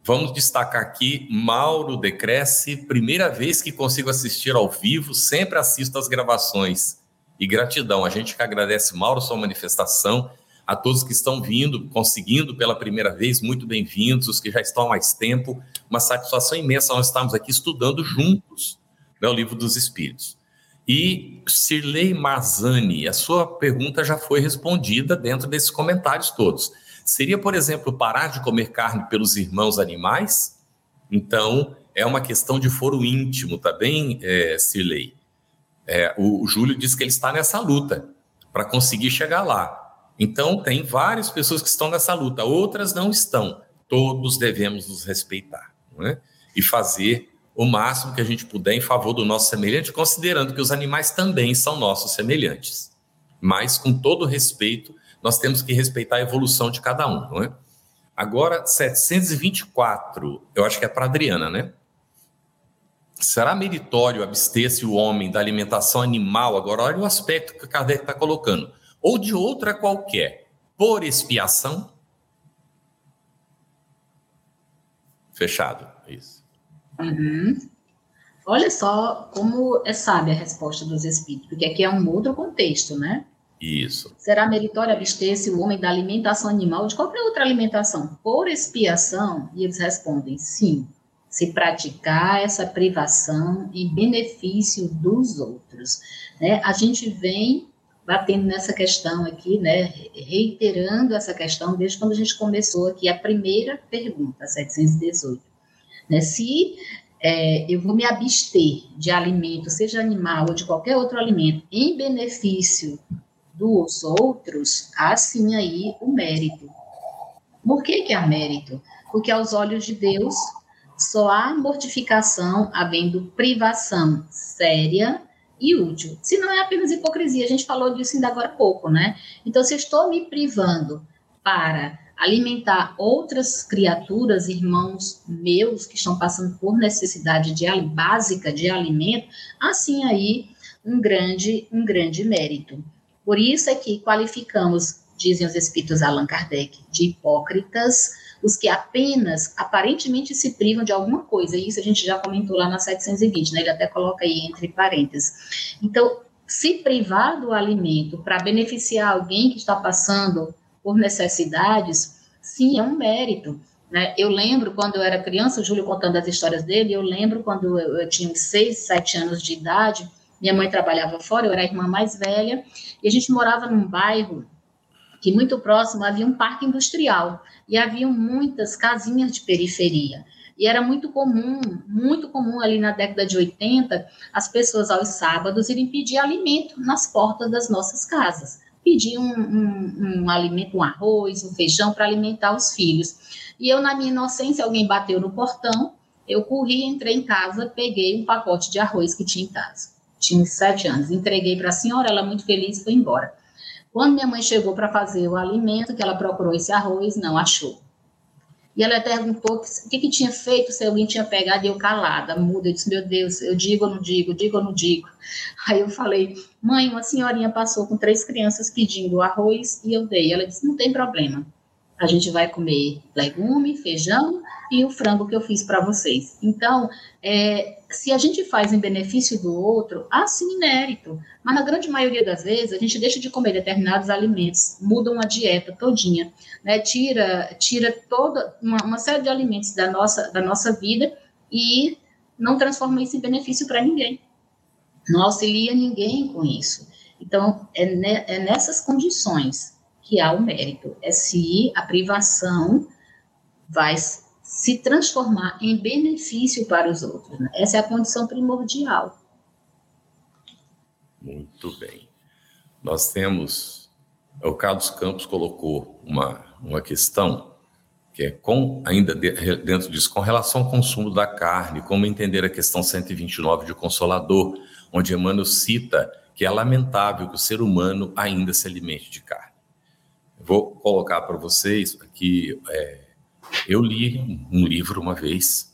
Vamos destacar aqui Mauro Decresce, primeira vez que consigo assistir ao vivo, sempre assisto as gravações. E gratidão, a gente que agradece, Mauro, sua manifestação, a todos que estão vindo, conseguindo pela primeira vez, muito bem-vindos, os que já estão há mais tempo, uma satisfação imensa nós estamos aqui estudando juntos né, o Livro dos Espíritos. E Sirlei Marzani, a sua pergunta já foi respondida dentro desses comentários todos. Seria, por exemplo, parar de comer carne pelos irmãos animais? Então, é uma questão de foro íntimo, tá bem, é, Cirlei? É, o, o Júlio disse que ele está nessa luta para conseguir chegar lá. Então, tem várias pessoas que estão nessa luta, outras não estão. Todos devemos nos respeitar é? e fazer o máximo que a gente puder em favor do nosso semelhante, considerando que os animais também são nossos semelhantes, mas com todo respeito nós temos que respeitar a evolução de cada um, não é? Agora, 724, eu acho que é para Adriana, né? Será meritório abster-se o homem da alimentação animal? Agora, olha o aspecto que o Kardec está colocando. Ou de outra qualquer, por expiação? Fechado, isso. Uhum. Olha só como é sábia a resposta dos espíritos, porque aqui é um outro contexto, né? Isso. Será meritório abster-se o homem da alimentação animal de qualquer outra alimentação por expiação? E eles respondem sim, se praticar essa privação em benefício dos outros. Né? A gente vem batendo nessa questão aqui, né, reiterando essa questão desde quando a gente começou aqui a primeira pergunta, 718. Né? Se é, eu vou me abster de alimento, seja animal ou de qualquer outro alimento, em benefício dos outros, há sim aí o mérito. Por que, que há mérito? Porque aos olhos de Deus, Só há mortificação havendo privação séria e útil. Se não é apenas hipocrisia, a gente falou disso ainda agora há pouco, né? Então, se eu estou me privando para alimentar outras criaturas, irmãos meus que estão passando por necessidade de básica de alimento, assim aí um grande um grande mérito. Por isso é que qualificamos, dizem os espíritos Allan Kardec, de hipócritas os que apenas aparentemente se privam de alguma coisa. E isso a gente já comentou lá na 720, né? Ele até coloca aí entre parênteses. Então, se privar do alimento para beneficiar alguém que está passando por necessidades, sim, é um mérito. Né? Eu lembro quando eu era criança, o Júlio contando as histórias dele, eu lembro quando eu, eu tinha seis, sete anos de idade, minha mãe trabalhava fora, eu era a irmã mais velha, e a gente morava num bairro que muito próximo havia um parque industrial e havia muitas casinhas de periferia. E era muito comum, muito comum ali na década de 80, as pessoas aos sábados irem pedir alimento nas portas das nossas casas pedir um, um, um alimento, um arroz, um feijão para alimentar os filhos. E eu, na minha inocência, alguém bateu no portão, eu corri, entrei em casa, peguei um pacote de arroz que tinha em casa. Tinha sete anos. Entreguei para a senhora, ela muito feliz foi embora. Quando minha mãe chegou para fazer o alimento, que ela procurou esse arroz, não achou. E ela perguntou o que, que tinha feito, se alguém tinha pegado, e eu calada, muda. Eu disse, meu Deus, eu digo ou não digo, digo ou não digo. Aí eu falei, mãe, uma senhorinha passou com três crianças pedindo arroz e eu dei. Ela disse, não tem problema. A gente vai comer legume, feijão e o frango que eu fiz para vocês. Então, é, se a gente faz em benefício do outro, há sim mérito. Mas na grande maioria das vezes, a gente deixa de comer determinados alimentos, muda uma dieta todinha, né? tira, tira toda uma, uma série de alimentos da nossa, da nossa vida e não transforma isso em benefício para ninguém. Não auxilia ninguém com isso. Então, é, ne, é nessas condições que há o mérito. É se a privação vai se transformar em benefício para os outros. Né? Essa é a condição primordial. Muito bem. Nós temos. O Carlos Campos colocou uma, uma questão que é com ainda dentro disso, com relação ao consumo da carne, como entender a questão 129 de Consolador, onde Emmanuel cita que é lamentável que o ser humano ainda se alimente de carne. Vou colocar para vocês aqui é, eu li um livro uma vez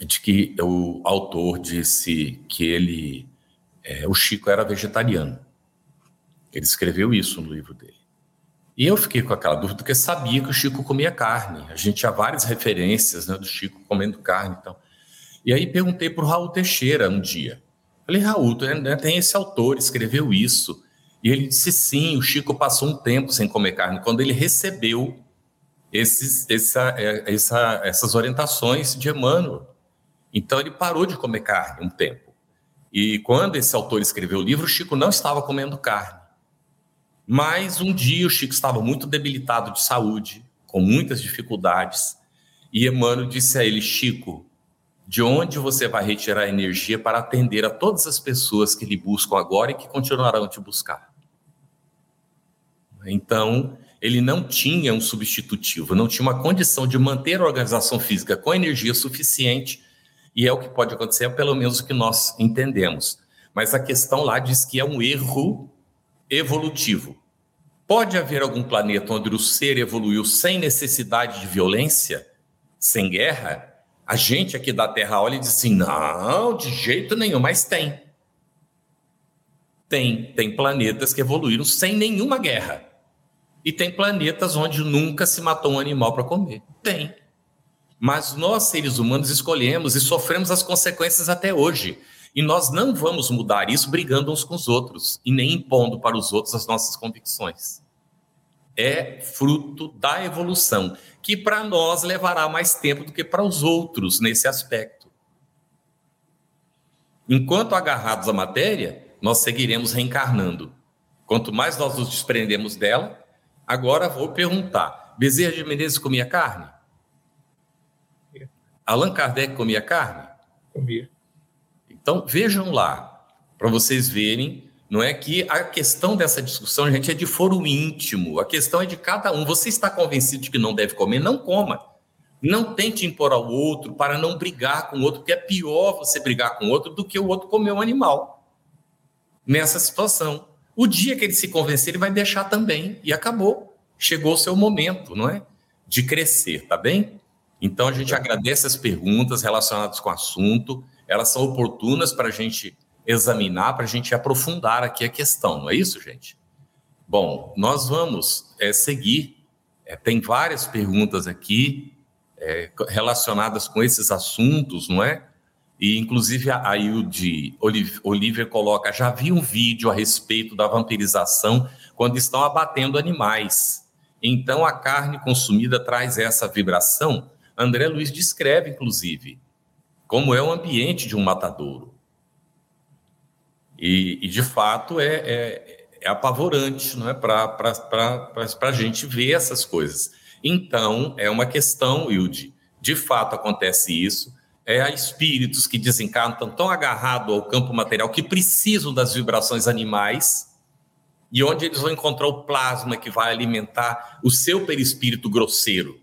de que o autor disse que ele, é, o Chico era vegetariano. Ele escreveu isso no livro dele. E eu fiquei com aquela dúvida porque sabia que o Chico comia carne. A gente tinha várias referências né, do Chico comendo carne. Então. E aí perguntei para o Raul Teixeira um dia. Falei, Raul, né, tem esse autor, escreveu isso. E ele disse sim, o Chico passou um tempo sem comer carne. Quando ele recebeu esses, essa, é, essa, essas orientações de Emmanuel. Então ele parou de comer carne um tempo. E quando esse autor escreveu o livro, o Chico não estava comendo carne. Mas um dia o Chico estava muito debilitado de saúde, com muitas dificuldades, e Emmanuel disse a ele: Chico, de onde você vai retirar energia para atender a todas as pessoas que lhe buscam agora e que continuarão te buscar? Então, ele não tinha um substitutivo, não tinha uma condição de manter a organização física com energia suficiente, e é o que pode acontecer, é pelo menos o que nós entendemos. Mas a questão lá diz que é um erro evolutivo. Pode haver algum planeta onde o ser evoluiu sem necessidade de violência, sem guerra? A gente aqui da Terra olha e diz assim: não, de jeito nenhum, mas tem. Tem, tem planetas que evoluíram sem nenhuma guerra. E tem planetas onde nunca se matou um animal para comer. Tem. Mas nós, seres humanos, escolhemos e sofremos as consequências até hoje. E nós não vamos mudar isso brigando uns com os outros e nem impondo para os outros as nossas convicções. É fruto da evolução, que para nós levará mais tempo do que para os outros nesse aspecto. Enquanto agarrados à matéria, nós seguiremos reencarnando. Quanto mais nós nos desprendemos dela, Agora vou perguntar: Bezerra de Menezes comia carne? Comia. Allan Kardec comia carne? Comia. Então vejam lá, para vocês verem, não é que a questão dessa discussão, gente, é de foro íntimo. A questão é de cada um. Você está convencido de que não deve comer? Não coma. Não tente impor ao outro para não brigar com o outro, porque é pior você brigar com o outro do que o outro comer um animal. Nessa situação. O dia que ele se convencer, ele vai deixar também. E acabou. Chegou o seu momento, não é? De crescer, tá bem? Então a gente agradece as perguntas relacionadas com o assunto. Elas são oportunas para a gente examinar, para a gente aprofundar aqui a questão, não é isso, gente? Bom, nós vamos é, seguir. É, tem várias perguntas aqui é, relacionadas com esses assuntos, não é? E, inclusive, a Hilde Oliver coloca: já vi um vídeo a respeito da vampirização quando estão abatendo animais. Então, a carne consumida traz essa vibração. André Luiz descreve, inclusive, como é o ambiente de um matadouro. E, e de fato, é, é, é apavorante não é? para a gente ver essas coisas. Então, é uma questão, Hilde, de fato acontece isso, é a espíritos que desencantam tão agarrado ao campo material que precisam das vibrações animais e onde eles vão encontrar o plasma que vai alimentar o seu perispírito grosseiro.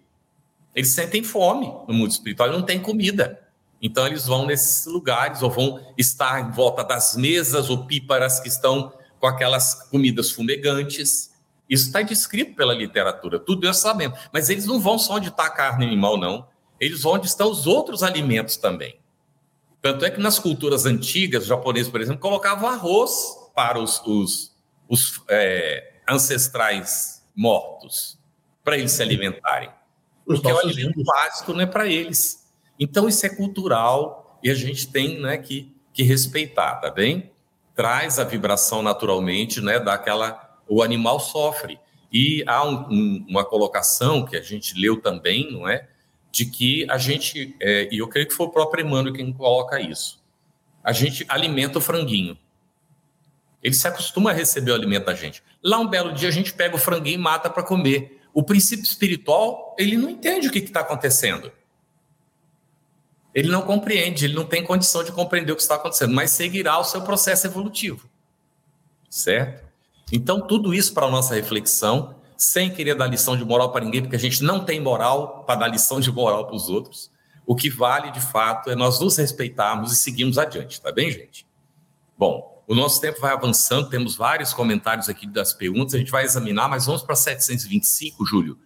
Eles sentem fome no mundo espiritual, não tem comida. Então eles vão nesses lugares ou vão estar em volta das mesas ou píparas que estão com aquelas comidas fumegantes isso está descrito pela literatura, tudo nós sabemos. Mas eles não vão só onde está a carne animal, não. Eles onde estão os outros alimentos também. Tanto é que nas culturas antigas, os japoneses, por exemplo, colocavam arroz para os, os, os é, ancestrais mortos, para eles se alimentarem. Porque é o alimento básico não é para eles. Então, isso é cultural e a gente tem né, que, que respeitar, tá bem? Traz a vibração naturalmente, né, daquela o animal sofre. E há um, um, uma colocação que a gente leu também, não é? De que a gente, é, e eu creio que foi o próprio Emmanuel quem coloca isso, a gente alimenta o franguinho. Ele se acostuma a receber o alimento da gente. Lá um belo dia a gente pega o franguinho e mata para comer. O princípio espiritual, ele não entende o que está acontecendo. Ele não compreende, ele não tem condição de compreender o que está acontecendo, mas seguirá o seu processo evolutivo. Certo? Então, tudo isso para a nossa reflexão, sem querer dar lição de moral para ninguém, porque a gente não tem moral para dar lição de moral para os outros. O que vale, de fato, é nós nos respeitarmos e seguirmos adiante, tá bem, gente? Bom, o nosso tempo vai avançando, temos vários comentários aqui das perguntas, a gente vai examinar, mas vamos para 725, Júlio,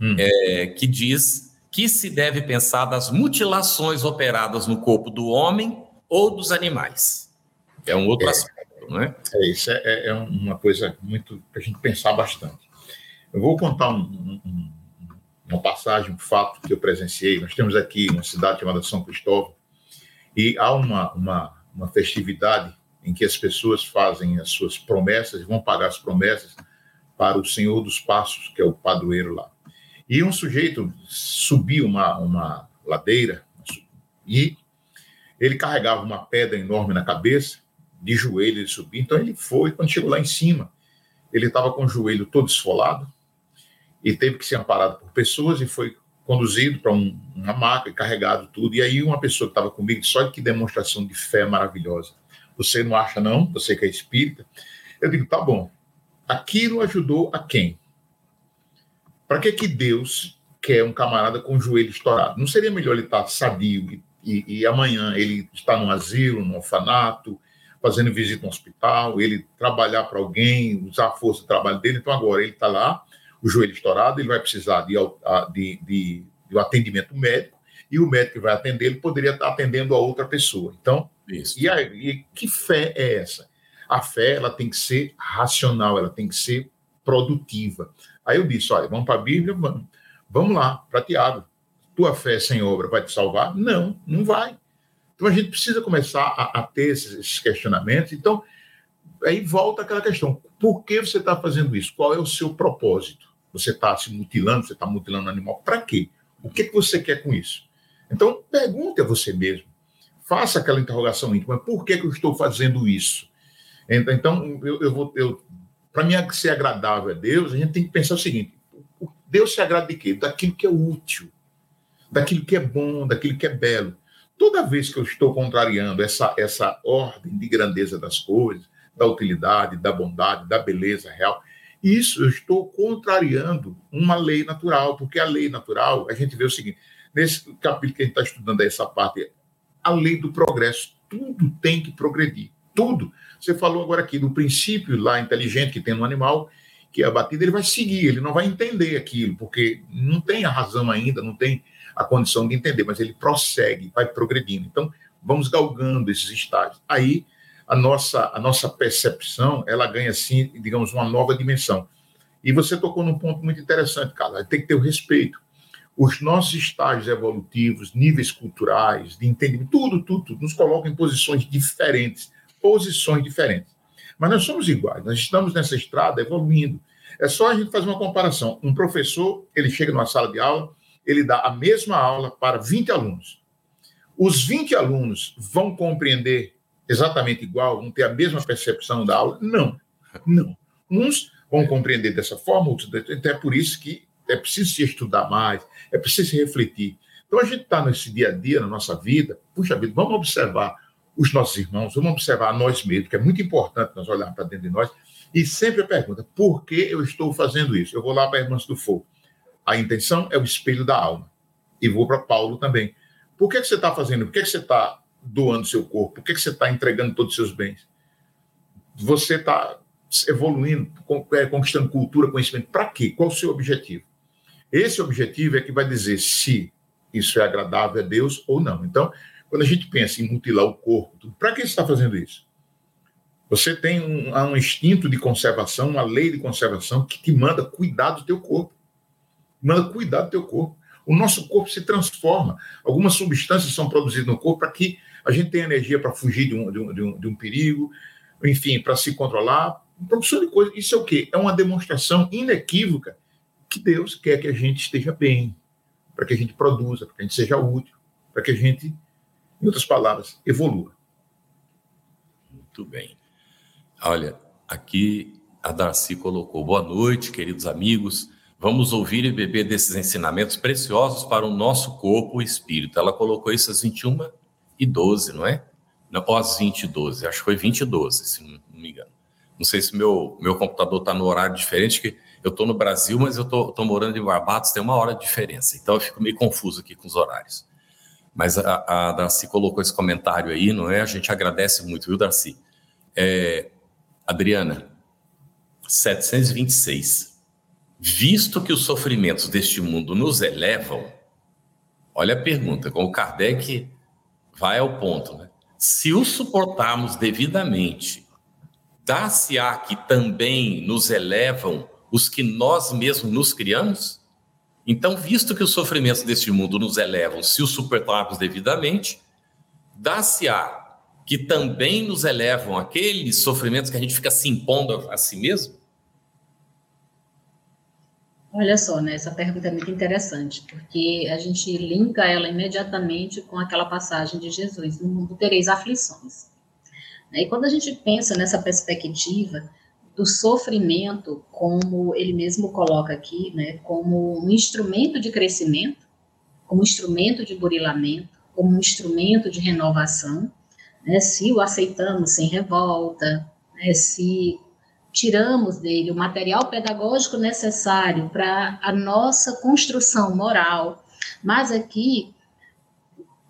hum. é, que diz que se deve pensar das mutilações operadas no corpo do homem ou dos animais. É um outro é. aspecto não é? É, isso é, é, é uma coisa muito para a gente pensar bastante. Eu vou contar um, um, uma passagem, um fato que eu presenciei. Nós temos aqui uma cidade chamada São Cristóvão e há uma, uma, uma festividade em que as pessoas fazem as suas promessas, vão pagar as promessas para o Senhor dos Passos, que é o padroeiro lá. E um sujeito subiu uma, uma ladeira e ele carregava uma pedra enorme na cabeça de joelho ele subir. Então ele foi, quando chegou lá em cima, ele estava com o joelho todo esfolado e teve que ser amparado por pessoas e foi conduzido para um, uma maca e carregado tudo. E aí uma pessoa que estava comigo olha que demonstração de fé maravilhosa. Você não acha não? Você que é espírita? Eu digo, tá bom. Aquilo ajudou a quem? Para que que Deus quer um camarada com o joelho estourado? Não seria melhor ele estar sadio e, e, e amanhã ele estar num asilo, num orfanato, fazendo visita no hospital, ele trabalhar para alguém, usar a força do trabalho dele. Então, agora ele está lá, o joelho estourado, ele vai precisar de, de, de, de um atendimento médico, e o médico que vai atender, ele poderia estar atendendo a outra pessoa. Então, Isso. E, aí, e que fé é essa? A fé ela tem que ser racional, ela tem que ser produtiva. Aí eu disse: olha, vamos para a Bíblia, vamos, vamos lá, para Tiago. Tua fé sem obra vai te salvar? Não, não vai. Então a gente precisa começar a, a ter esses, esses, questionamentos. Então, aí volta aquela questão: por que você está fazendo isso? Qual é o seu propósito? Você está se mutilando, você está mutilando o animal, para quê? O que, que você quer com isso? Então, pergunte a você mesmo. Faça aquela interrogação íntima: por que, que eu estou fazendo isso? Então, eu, eu vou. Eu, para mim, ser agradável a Deus, a gente tem que pensar o seguinte: Deus se agrada de quê? Daquilo que é útil, daquilo que é bom, daquilo que é belo. Toda vez que eu estou contrariando essa, essa ordem de grandeza das coisas, da utilidade, da bondade, da beleza real, Isso eu estou contrariando uma lei natural, porque a lei natural, a gente vê o seguinte, nesse capítulo que a gente está estudando essa parte, a lei do progresso, tudo tem que progredir, tudo. Você falou agora aqui do princípio lá inteligente que tem no animal, que é abatido, ele vai seguir, ele não vai entender aquilo, porque não tem a razão ainda, não tem a condição de entender, mas ele prossegue, vai progredindo. Então, vamos galgando esses estágios. Aí, a nossa, a nossa percepção, ela ganha, assim, digamos, uma nova dimensão. E você tocou num ponto muito interessante, cara, tem que ter o respeito. Os nossos estágios evolutivos, níveis culturais, de entendimento, tudo, tudo, tudo, nos colocam em posições diferentes, posições diferentes. Mas nós somos iguais, nós estamos nessa estrada evoluindo. É só a gente fazer uma comparação. Um professor, ele chega numa sala de aula, ele dá a mesma aula para 20 alunos. Os 20 alunos vão compreender exatamente igual, vão ter a mesma percepção da aula? Não, não. Uns vão compreender dessa forma, outros, até por isso que é preciso se estudar mais, é preciso se refletir. Então a gente está nesse dia a dia, na nossa vida, puxa vida, vamos observar os nossos irmãos, vamos observar nós mesmos, que é muito importante nós olharmos para dentro de nós, e sempre a pergunta, por que eu estou fazendo isso? Eu vou lá para Irmãs do Fogo. A intenção é o espelho da alma. E vou para Paulo também. Por que, que você está fazendo? Por que, que você está doando seu corpo? Por que, que você está entregando todos os seus bens? Você está evoluindo, é, conquistando cultura, conhecimento. Para quê? Qual o seu objetivo? Esse objetivo é que vai dizer se isso é agradável a Deus ou não. Então, quando a gente pensa em mutilar o corpo, para que você está fazendo isso? Você tem um, um, instinto de conservação, uma lei de conservação que te manda cuidar do teu corpo. Manda cuidar do teu corpo. O nosso corpo se transforma. Algumas substâncias são produzidas no corpo para que a gente tenha energia para fugir de um, de, um, de, um, de um perigo, enfim, para se controlar. Produção de coisas. Isso é o quê? É uma demonstração inequívoca que Deus quer que a gente esteja bem, para que a gente produza, para que a gente seja útil, para que a gente, em outras palavras, evolua. Muito bem. Olha, aqui a Darcy colocou: boa noite, queridos amigos. Vamos ouvir e beber desses ensinamentos preciosos para o nosso corpo e espírito. Ela colocou isso às 21 e 12, não é? Não, às 20 e 12, acho que foi 20 e 12, se não, me engano. Não sei se meu, meu computador está no horário diferente, que eu estou no Brasil, mas eu estou morando em Barbados, tem uma hora de diferença. Então eu fico meio confuso aqui com os horários. Mas a, a Darcy colocou esse comentário aí, não é? A gente agradece muito, viu, Darcy? É, Adriana, 726 visto que os sofrimentos deste mundo nos elevam, olha a pergunta, como Kardec vai ao ponto, né? Se os suportarmos devidamente, dá-se-á que também nos elevam os que nós mesmos nos criamos? Então, visto que os sofrimentos deste mundo nos elevam, se os suportarmos devidamente, dá-se-á que também nos elevam aqueles sofrimentos que a gente fica se impondo a si mesmo? Olha só, né, essa pergunta é muito interessante, porque a gente linka ela imediatamente com aquela passagem de Jesus, no mundo tereis aflições. E quando a gente pensa nessa perspectiva do sofrimento, como ele mesmo coloca aqui, né, como um instrumento de crescimento, como um instrumento de burilamento, como um instrumento de renovação, né, se o aceitamos sem revolta, né, se tiramos dele o material pedagógico necessário para a nossa construção moral. Mas aqui,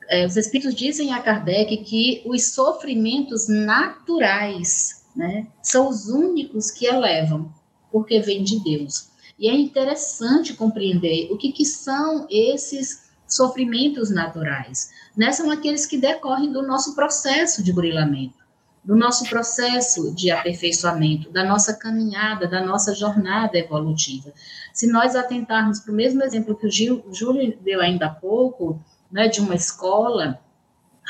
é, os Espíritos dizem a Kardec que os sofrimentos naturais né, são os únicos que elevam, porque vêm de Deus. E é interessante compreender o que, que são esses sofrimentos naturais. Né? São aqueles que decorrem do nosso processo de burilamento do nosso processo de aperfeiçoamento, da nossa caminhada, da nossa jornada evolutiva. Se nós atentarmos para o mesmo exemplo que o, Gil, Júlio deu ainda há pouco, né, de uma escola,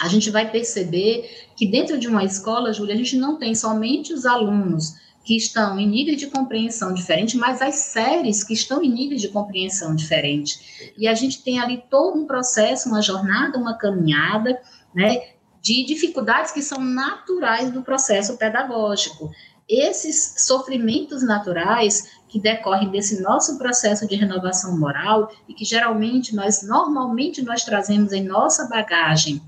a gente vai perceber que dentro de uma escola, Júlia, a gente não tem somente os alunos que estão em nível de compreensão diferente, mas as séries que estão em nível de compreensão diferente. E a gente tem ali todo um processo, uma jornada, uma caminhada, né, de dificuldades que são naturais do processo pedagógico. Esses sofrimentos naturais que decorrem desse nosso processo de renovação moral e que geralmente nós normalmente nós trazemos em nossa bagagem,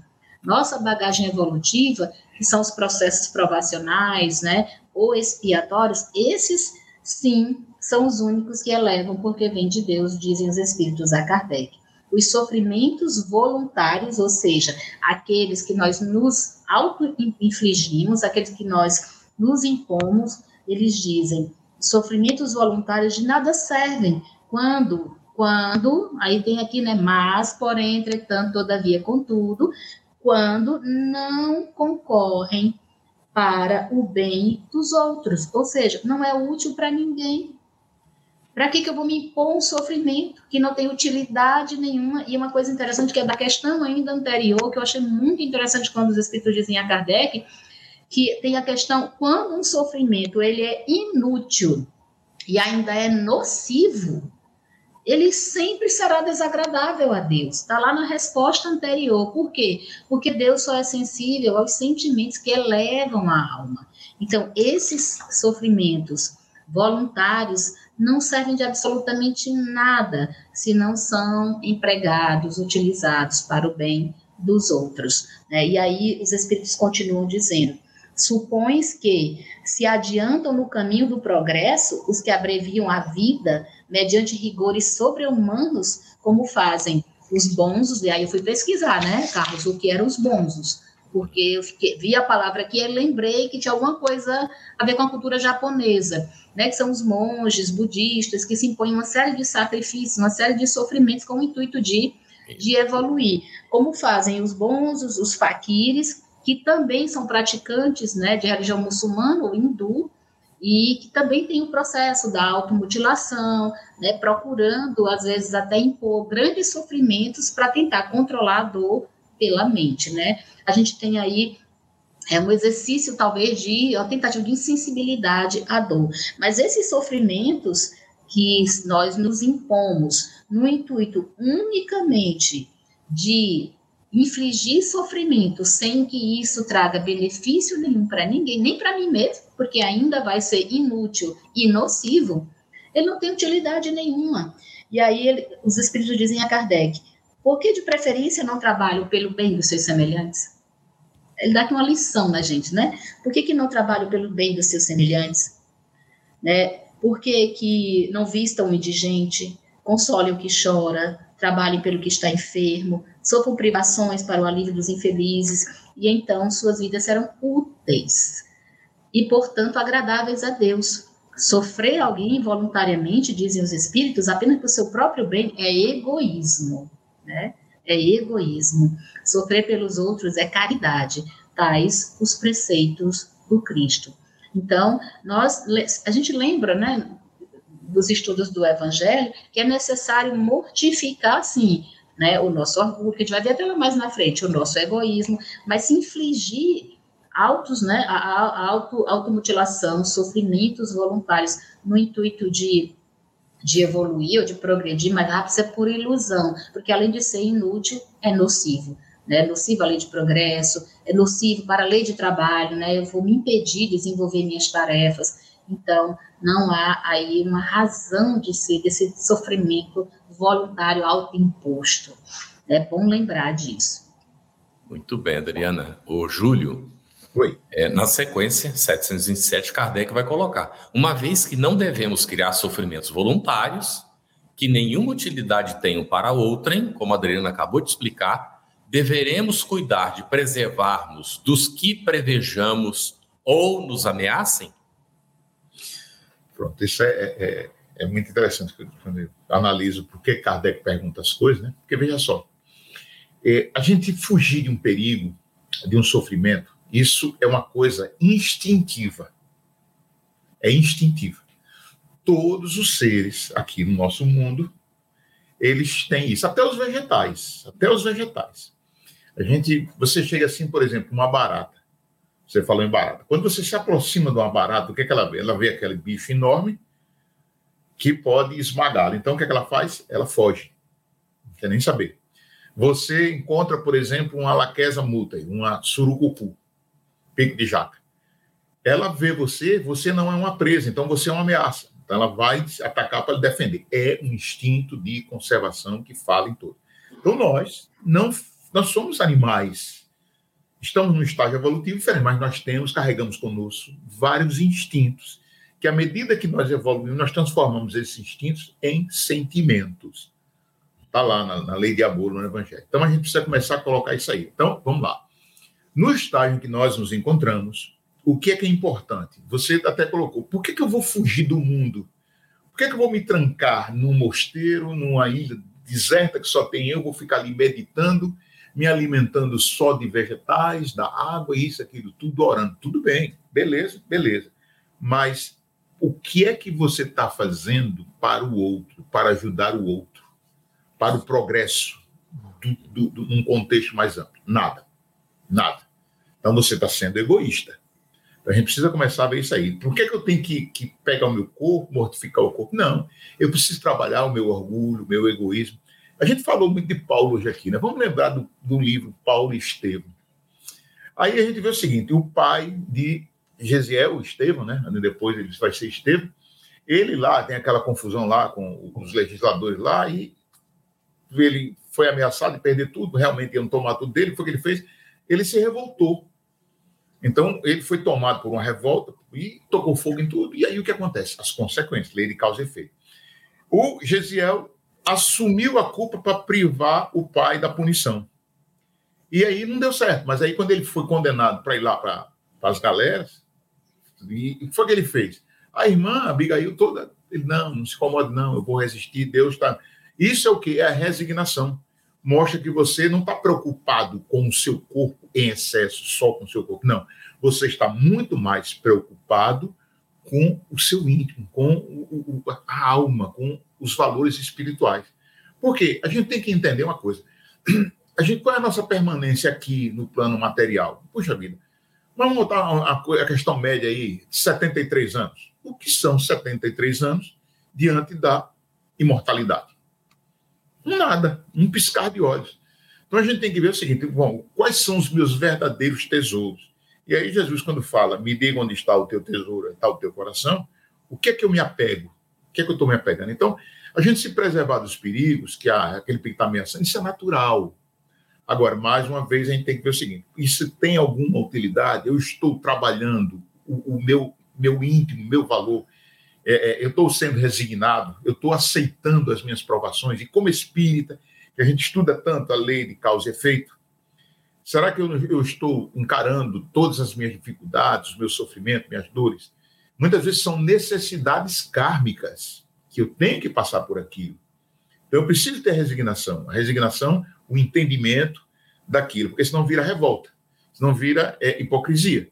nossa bagagem evolutiva, que são os processos provacionais, né, ou expiatórios, esses Sim, são os únicos que elevam porque vem de Deus, dizem os espíritos a Kardec. Os sofrimentos voluntários, ou seja, aqueles que nós nos auto-infligimos, aqueles que nós nos impomos, eles dizem, sofrimentos voluntários de nada servem quando quando, aí tem aqui, né, mas, porém, entretanto, todavia, contudo, quando não concorrem para o bem dos outros, ou seja, não é útil para ninguém. Para que, que eu vou me impor um sofrimento que não tem utilidade nenhuma? E uma coisa interessante que é da questão ainda anterior, que eu achei muito interessante quando os Espíritos dizem a Kardec, que tem a questão quando um sofrimento ele é inútil e ainda é nocivo, ele sempre será desagradável a Deus. Está lá na resposta anterior. Por quê? Porque Deus só é sensível aos sentimentos que elevam a alma. Então, esses sofrimentos voluntários não servem de absolutamente nada se não são empregados, utilizados para o bem dos outros. Né? E aí os espíritos continuam dizendo: supões que se adiantam no caminho do progresso os que abreviam a vida mediante rigores sobre-humanos, como fazem os bonzos, e aí eu fui pesquisar, né, Carlos, o que eram os bonzos, porque eu fiquei, vi a palavra aqui e lembrei que tinha alguma coisa a ver com a cultura japonesa, né, que são os monges budistas que se impõem uma série de sacrifícios, uma série de sofrimentos com o intuito de, de evoluir. Como fazem os bonzos, os faquires, que também são praticantes né, de religião muçulmana ou hindu, e que também tem o processo da automutilação, né, procurando, às vezes, até impor grandes sofrimentos para tentar controlar a dor pela mente, né? A gente tem aí é um exercício, talvez, de uma tentativa de insensibilidade à dor. Mas esses sofrimentos que nós nos impomos no intuito unicamente de infligir sofrimento sem que isso traga benefício nenhum para ninguém, nem para mim mesmo, porque ainda vai ser inútil e nocivo, ele não tem utilidade nenhuma. E aí ele, os espíritos dizem a Kardec, por que de preferência não trabalham pelo bem dos seus semelhantes? Ele dá aqui uma lição na gente, né? Por que, que não trabalham pelo bem dos seus semelhantes? Né? Por que, que não vistam o indigente, consolem o que chora, trabalhem pelo que está enfermo, sofram privações para o alívio dos infelizes, e então suas vidas serão úteis e, portanto, agradáveis a Deus. Sofrer alguém voluntariamente, dizem os espíritos, apenas por seu próprio bem, é egoísmo, né? É egoísmo. Sofrer pelos outros é caridade, tais os preceitos do Cristo. Então, nós, a gente lembra, né, dos estudos do Evangelho, que é necessário mortificar, sim, né, o nosso orgulho, que a gente vai ver até mais na frente, o nosso egoísmo, mas se infligir autos, né, a, a auto, automutilação, sofrimentos voluntários, no intuito de, de evoluir ou de progredir mais rápido, isso é por ilusão, porque além de ser inútil, é nocivo. Né, é nocivo a lei de progresso, é nocivo para a lei de trabalho, né, eu vou me impedir de desenvolver minhas tarefas, então não há aí uma razão de ser desse sofrimento voluntário autoimposto. É bom lembrar disso. Muito bem, Adriana. O Júlio, Oi. É, na sequência, 727, Kardec vai colocar: uma vez que não devemos criar sofrimentos voluntários, que nenhuma utilidade tenham para outrem, como a Adriana acabou de explicar, deveremos cuidar de preservarmos dos que prevejamos ou nos ameacem? Pronto, isso é, é, é muito interessante quando eu analiso por que Kardec pergunta as coisas, né? Porque veja só, é, a gente fugir de um perigo, de um sofrimento, isso é uma coisa instintiva. É instintiva. Todos os seres aqui no nosso mundo, eles têm isso, até os vegetais, até os vegetais. A gente, você chega assim, por exemplo, uma barata. Você falou em barata. Quando você se aproxima de uma barata, o que, é que ela vê? Ela vê aquele bicho enorme que pode esmagá-la. Então, o que, é que ela faz? Ela foge. Não quer nem saber. Você encontra, por exemplo, uma laquesa muta, uma surucucu pico de jaca. Ela vê você, você não é uma presa, então você é uma ameaça. Então ela vai atacar para defender. É um instinto de conservação que fala em tudo. Então nós não nós somos animais. Estamos num estágio evolutivo diferente, mas nós temos, carregamos conosco vários instintos que à medida que nós evoluímos, nós transformamos esses instintos em sentimentos. Está lá na, na, lei de amor no Evangelho. Então a gente precisa começar a colocar isso aí. Então, vamos lá. No estágio em que nós nos encontramos, o que é que é importante? Você até colocou, por que, que eu vou fugir do mundo? Por que, que eu vou me trancar num mosteiro, numa ilha deserta que só tem eu, vou ficar ali meditando, me alimentando só de vegetais, da água, isso, aquilo, tudo orando. Tudo bem, beleza, beleza. Mas o que é que você está fazendo para o outro, para ajudar o outro, para o progresso, do, num contexto mais amplo? Nada. Nada. Então você está sendo egoísta. Então a gente precisa começar a ver isso aí. Por que, que eu tenho que, que pegar o meu corpo, mortificar o corpo? Não. Eu preciso trabalhar o meu orgulho, o meu egoísmo. A gente falou muito de Paulo hoje aqui, né? Vamos lembrar do, do livro Paulo e Estevão. Aí a gente vê o seguinte: o pai de Gesiel, Estevão, né? Depois ele vai ser Estevão. Ele lá tem aquela confusão lá com os legisladores lá e ele foi ameaçado de perder tudo, realmente iam tomar tudo dele. Foi o que ele fez? Ele se revoltou. Então, ele foi tomado por uma revolta e tocou fogo em tudo. E aí o que acontece? As consequências, lei de causa e efeito. O Gesiel assumiu a culpa para privar o pai da punição. E aí não deu certo. Mas aí, quando ele foi condenado para ir lá para as galeras, e o que foi que ele fez? A irmã, Abigail, toda. Ele, não, não se incomode, não, eu vou resistir, Deus está. Isso é o que? É a resignação. Mostra que você não está preocupado com o seu corpo em excesso, só com o seu corpo. Não. Você está muito mais preocupado com o seu íntimo, com o, a alma, com os valores espirituais. Porque a gente tem que entender uma coisa. A gente, qual é a nossa permanência aqui no plano material? Puxa vida, vamos botar a, questão média aí, 73 anos. O que são 73 anos diante da imortalidade? Nada, um piscar de olhos. Então a gente tem que ver o seguinte: bom, quais são os meus verdadeiros tesouros? E aí Jesus, quando fala, me diga onde está o teu tesouro, está o teu coração, o que é que eu me apego? O que é que eu estou me apegando? Então, a gente se preservar dos perigos, que há aquele pico está ameaçando, isso é natural. Agora, mais uma vez, a gente tem que ver o seguinte: isso tem alguma utilidade? Eu estou trabalhando o, o meu, meu íntimo, meu valor, é, é, eu estou sendo resignado, eu estou aceitando as minhas provações, e como espírita, que a gente estuda tanto a lei de causa e efeito, será que eu, eu estou encarando todas as minhas dificuldades, os meus sofrimentos, minhas dores? Muitas vezes são necessidades kármicas que eu tenho que passar por aquilo. Então eu preciso ter resignação. A resignação, o entendimento daquilo, porque senão vira revolta, senão vira é, hipocrisia.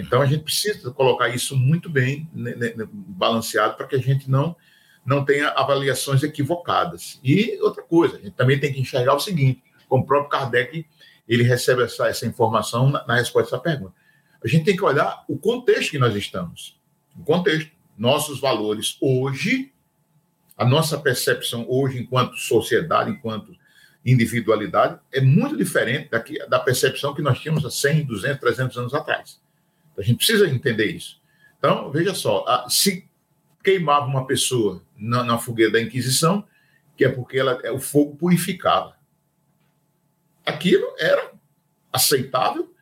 Então a gente precisa colocar isso muito bem né, né, né, balanceado para que a gente não não tenha avaliações equivocadas. E outra coisa, a gente também tem que enxergar o seguinte, como o próprio Kardec ele recebe essa, essa informação na, na resposta essa pergunta. A gente tem que olhar o contexto que nós estamos. O contexto. Nossos valores hoje, a nossa percepção hoje enquanto sociedade, enquanto individualidade, é muito diferente daqui, da percepção que nós tínhamos há 100, 200, 300 anos atrás. A gente precisa entender isso. Então, veja só, se queimava uma pessoa na, na fogueira da Inquisição, que é porque ela, é, o fogo purificava. Aquilo era aceitável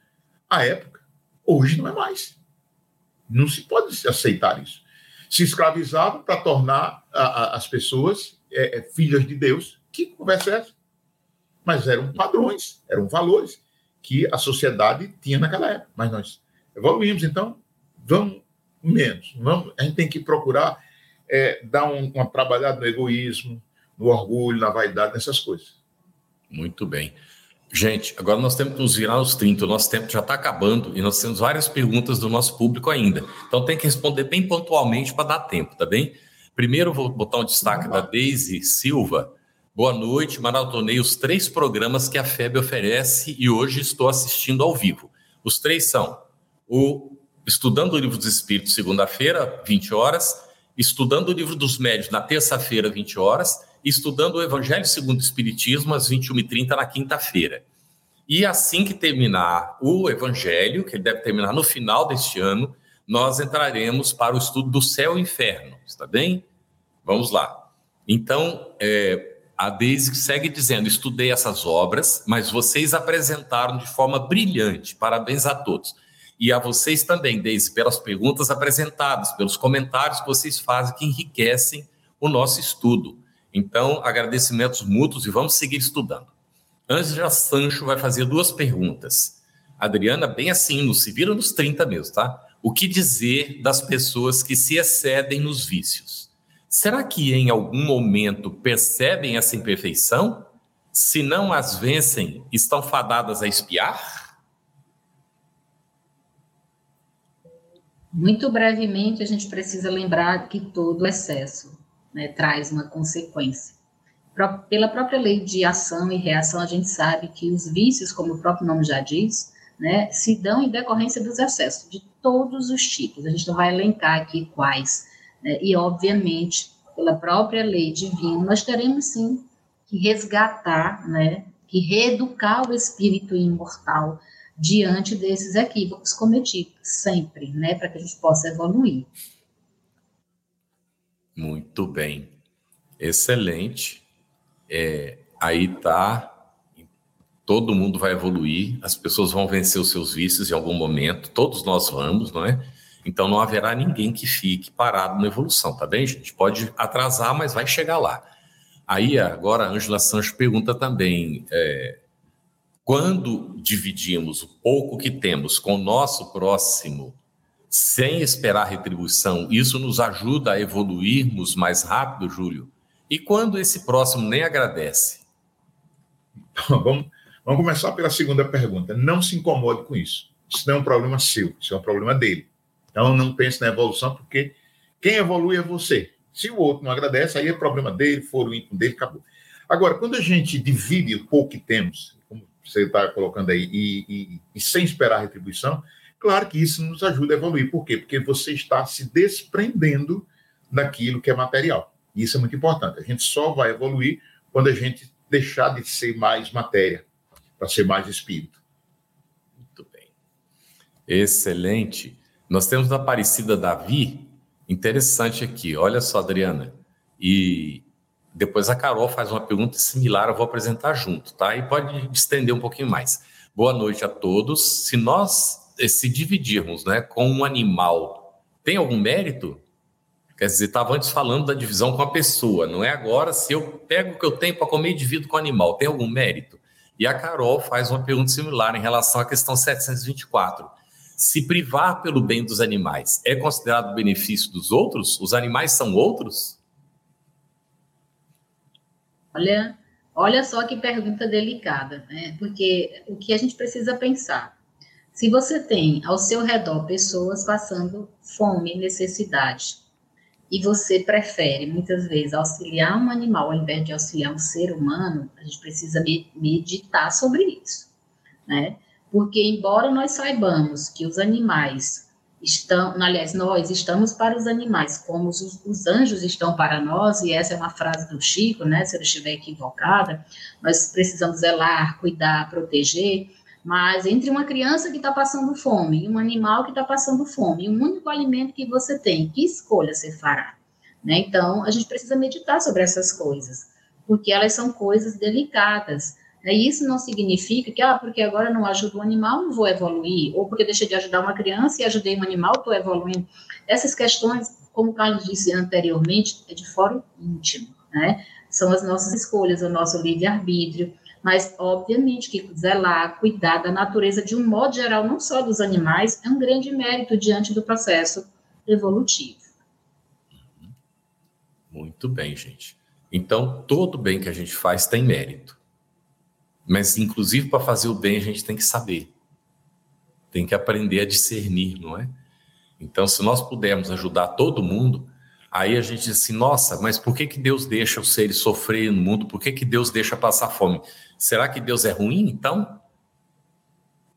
à época. Hoje não é mais. Não se pode aceitar isso. Se escravizava para tornar a, a, as pessoas é, é, filhas de Deus. Que conversa é essa? Mas eram padrões, eram valores que a sociedade tinha naquela época. Mas nós evoluímos, então vamos menos. Vamos, a gente tem que procurar é, dar um, uma trabalhada no egoísmo, no orgulho, na vaidade, nessas coisas. Muito bem. Gente, agora nós temos que nos virar aos 30, o nosso tempo já está acabando e nós temos várias perguntas do nosso público ainda. Então tem que responder bem pontualmente para dar tempo, tá bem? Primeiro vou botar um destaque da Deise Silva. Boa noite, maratonei os três programas que a FEB oferece e hoje estou assistindo ao vivo. Os três são o Estudando o Livro dos Espíritos, segunda-feira, 20 horas, Estudando o Livro dos Médios, na terça-feira, 20 horas, Estudando o Evangelho segundo o Espiritismo, às 21h30, na quinta-feira. E assim que terminar o Evangelho, que ele deve terminar no final deste ano, nós entraremos para o estudo do céu e inferno, está bem? Vamos lá. Então, é, a Deise segue dizendo: estudei essas obras, mas vocês apresentaram de forma brilhante. Parabéns a todos. E a vocês também, Deise, pelas perguntas apresentadas, pelos comentários que vocês fazem que enriquecem o nosso estudo. Então, agradecimentos mútuos e vamos seguir estudando. Ângela Sancho vai fazer duas perguntas. Adriana, bem assim, no se vira nos 30 mesmo, tá? O que dizer das pessoas que se excedem nos vícios? Será que em algum momento percebem essa imperfeição? Se não as vencem, estão fadadas a espiar? Muito brevemente, a gente precisa lembrar que todo excesso né, traz uma consequência. Pela própria lei de ação e reação, a gente sabe que os vícios, como o próprio nome já diz, né, se dão em decorrência dos excessos, de todos os tipos. A gente não vai elencar aqui quais. Né, e, obviamente, pela própria lei divina, nós teremos sim que resgatar, né, que reeducar o espírito imortal diante desses equívocos cometidos, sempre, né, para que a gente possa evoluir. Muito bem. Excelente. É, aí tá. Todo mundo vai evoluir, as pessoas vão vencer os seus vícios em algum momento, todos nós vamos, não é? Então não haverá ninguém que fique parado na evolução, tá bem, gente? Pode atrasar, mas vai chegar lá. Aí agora a Ângela Sancho pergunta também: é, quando dividimos o pouco que temos com o nosso próximo, sem esperar retribuição, isso nos ajuda a evoluirmos mais rápido, Júlio? E quando esse próximo nem agradece? vamos, vamos começar pela segunda pergunta. Não se incomode com isso. Isso não é um problema seu, isso é um problema dele. Então não pense na evolução, porque quem evolui é você. Se o outro não agradece, aí é problema dele, for o íntimo dele, acabou. Agora, quando a gente divide o pouco que temos, como você está colocando aí, e, e, e sem esperar retribuição, Claro que isso nos ajuda a evoluir. Por quê? Porque você está se desprendendo daquilo que é material. E isso é muito importante. A gente só vai evoluir quando a gente deixar de ser mais matéria, para ser mais espírito. Muito bem. Excelente. Nós temos a Aparecida Davi, interessante aqui. Olha só, Adriana. E depois a Carol faz uma pergunta similar, eu vou apresentar junto, tá? E pode estender um pouquinho mais. Boa noite a todos. Se nós se dividirmos né, com um animal, tem algum mérito? Quer dizer, estava antes falando da divisão com a pessoa, não é agora se eu pego o que eu tenho para comer e divido com o animal, tem algum mérito? E a Carol faz uma pergunta similar em relação à questão 724. Se privar pelo bem dos animais é considerado benefício dos outros? Os animais são outros? Olha, olha só que pergunta delicada, né? Porque o que a gente precisa pensar se você tem ao seu redor pessoas passando fome, necessidade, e você prefere muitas vezes auxiliar um animal ao invés de auxiliar um ser humano, a gente precisa meditar sobre isso, né? Porque embora nós saibamos que os animais estão, aliás, nós estamos para os animais, como os, os, anjos estão para nós, e essa é uma frase do Chico, né? Se eu estiver equivocada, nós precisamos zelar, cuidar, proteger. Mas entre uma criança que está passando fome e um animal que está passando fome, um único alimento que você tem, que escolha você fará? Né? Então, a gente precisa meditar sobre essas coisas, porque elas são coisas delicadas. Isso não significa que, ah, porque agora não ajudo o animal, não vou evoluir, ou porque deixei de ajudar uma criança e ajudei um animal, estou evoluindo. Essas questões, como o Carlos disse anteriormente, é de fora íntimo, né? São as nossas escolhas, o nosso livre-arbítrio mas obviamente que zelar, cuidar da natureza de um modo geral, não só dos animais, é um grande mérito diante do processo evolutivo. Muito bem, gente. Então, todo bem que a gente faz tem mérito. Mas, inclusive, para fazer o bem, a gente tem que saber. Tem que aprender a discernir, não é? Então, se nós pudermos ajudar todo mundo, aí a gente diz assim: nossa, mas por que, que Deus deixa os seres sofrer no mundo? Por que, que Deus deixa passar fome? Será que Deus é ruim, então?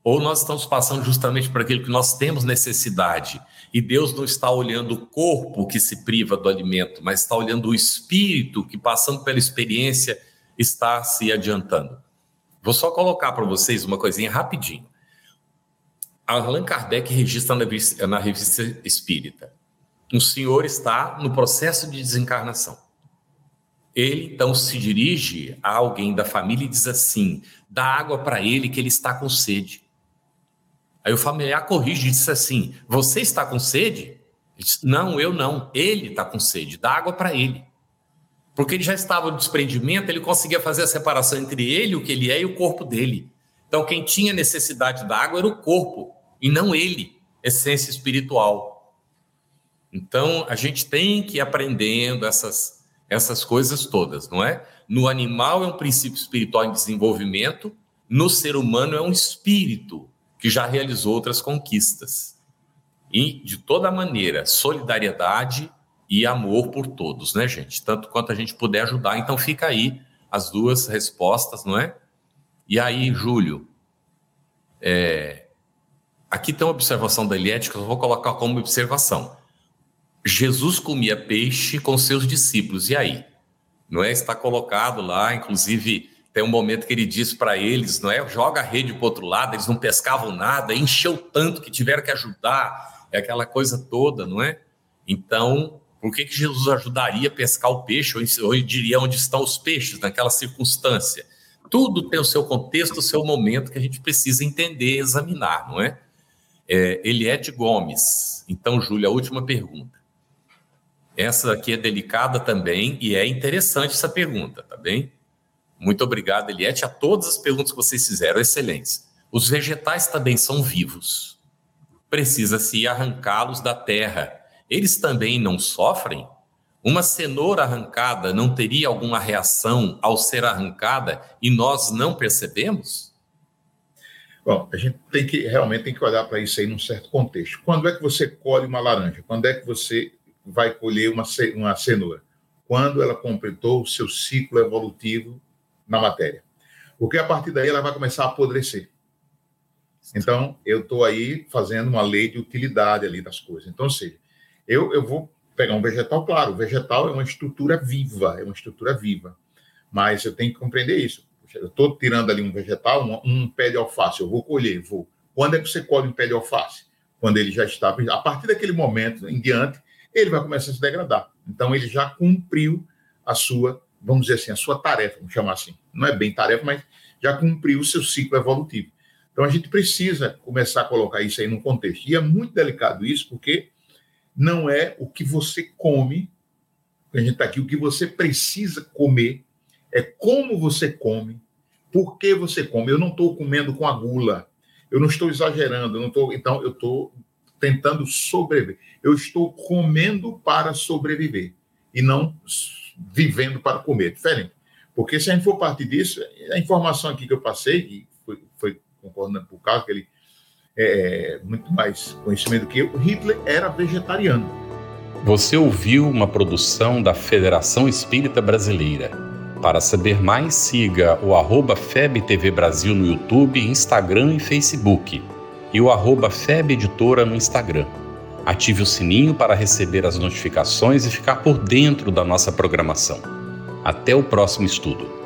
Ou nós estamos passando justamente por aquilo que nós temos necessidade e Deus não está olhando o corpo que se priva do alimento, mas está olhando o espírito que, passando pela experiência, está se adiantando. Vou só colocar para vocês uma coisinha rapidinho. Allan Kardec registra na revista, na revista Espírita. Um senhor está no processo de desencarnação. Ele então se dirige a alguém da família e diz assim: dá água para ele que ele está com sede. Aí o familiar corrige e disse assim: Você está com sede? Disse, não, eu não. Ele está com sede. Dá água para ele. Porque ele já estava no desprendimento, ele conseguia fazer a separação entre ele, o que ele é, e o corpo dele. Então, quem tinha necessidade da água era o corpo, e não ele, essência espiritual. Então, a gente tem que ir aprendendo essas, essas coisas todas, não é? No animal é um princípio espiritual em desenvolvimento, no ser humano é um espírito que já realizou outras conquistas. E, de toda maneira, solidariedade e amor por todos, né, gente? Tanto quanto a gente puder ajudar. Então, fica aí as duas respostas, não é? E aí, Júlio, é... aqui tem uma observação da que eu vou colocar como observação. Jesus comia peixe com seus discípulos, e aí? Não é? Está colocado lá, inclusive tem um momento que ele diz para eles, não é? Joga a rede para outro lado, eles não pescavam nada, encheu tanto que tiveram que ajudar, é aquela coisa toda, não é? Então, por que, que Jesus ajudaria a pescar o peixe, ou, ou diria onde estão os peixes naquela circunstância? Tudo tem o seu contexto, o seu momento que a gente precisa entender, examinar, não é? é Eliette Gomes. Então, Júlia, a última pergunta. Essa aqui é delicada também e é interessante essa pergunta, tá bem? Muito obrigado, Eliette, a todas as perguntas que vocês fizeram, excelentes. Os vegetais também são vivos. Precisa-se arrancá-los da terra. Eles também não sofrem? Uma cenoura arrancada não teria alguma reação ao ser arrancada e nós não percebemos? Bom, a gente tem que realmente tem que olhar para isso aí num certo contexto. Quando é que você colhe uma laranja? Quando é que você vai colher uma, uma cenoura? Quando ela completou o seu ciclo evolutivo na matéria. Porque a partir daí ela vai começar a apodrecer. Então, eu estou aí fazendo uma lei de utilidade ali das coisas. Então, ou seja, eu, eu vou pegar um vegetal, claro, o vegetal é uma estrutura viva, é uma estrutura viva. Mas eu tenho que compreender isso. Eu estou tirando ali um vegetal, um, um, pé de alface, eu vou colher, vou. Quando é que você colhe um pé de alface? Quando ele já está. A partir daquele momento em diante, ele vai começar a se degradar. Então, ele já cumpriu a sua vamos dizer assim, a sua tarefa, vamos chamar assim. Não é bem tarefa, mas já cumpriu o seu ciclo evolutivo. Então a gente precisa começar a colocar isso aí num contexto. E é muito delicado isso, porque não é o que você come, a gente está aqui, o que você precisa comer, é como você come, por que você come. Eu não estou comendo com a gula, eu não estou exagerando, eu não estou. Então, eu estou tentando sobreviver. Eu estou comendo para sobreviver e não vivendo para comer. Diferente. Porque se a gente for partir disso, a informação aqui que eu passei, e foi, foi concordando por causa que ele é muito mais conhecimento que eu, Hitler era vegetariano. Você ouviu uma produção da Federação Espírita Brasileira. Para saber mais, siga o arroba FebTV Brasil no YouTube, Instagram e Facebook. E o arroba no Instagram. Ative o sininho para receber as notificações e ficar por dentro da nossa programação. Até o próximo estudo.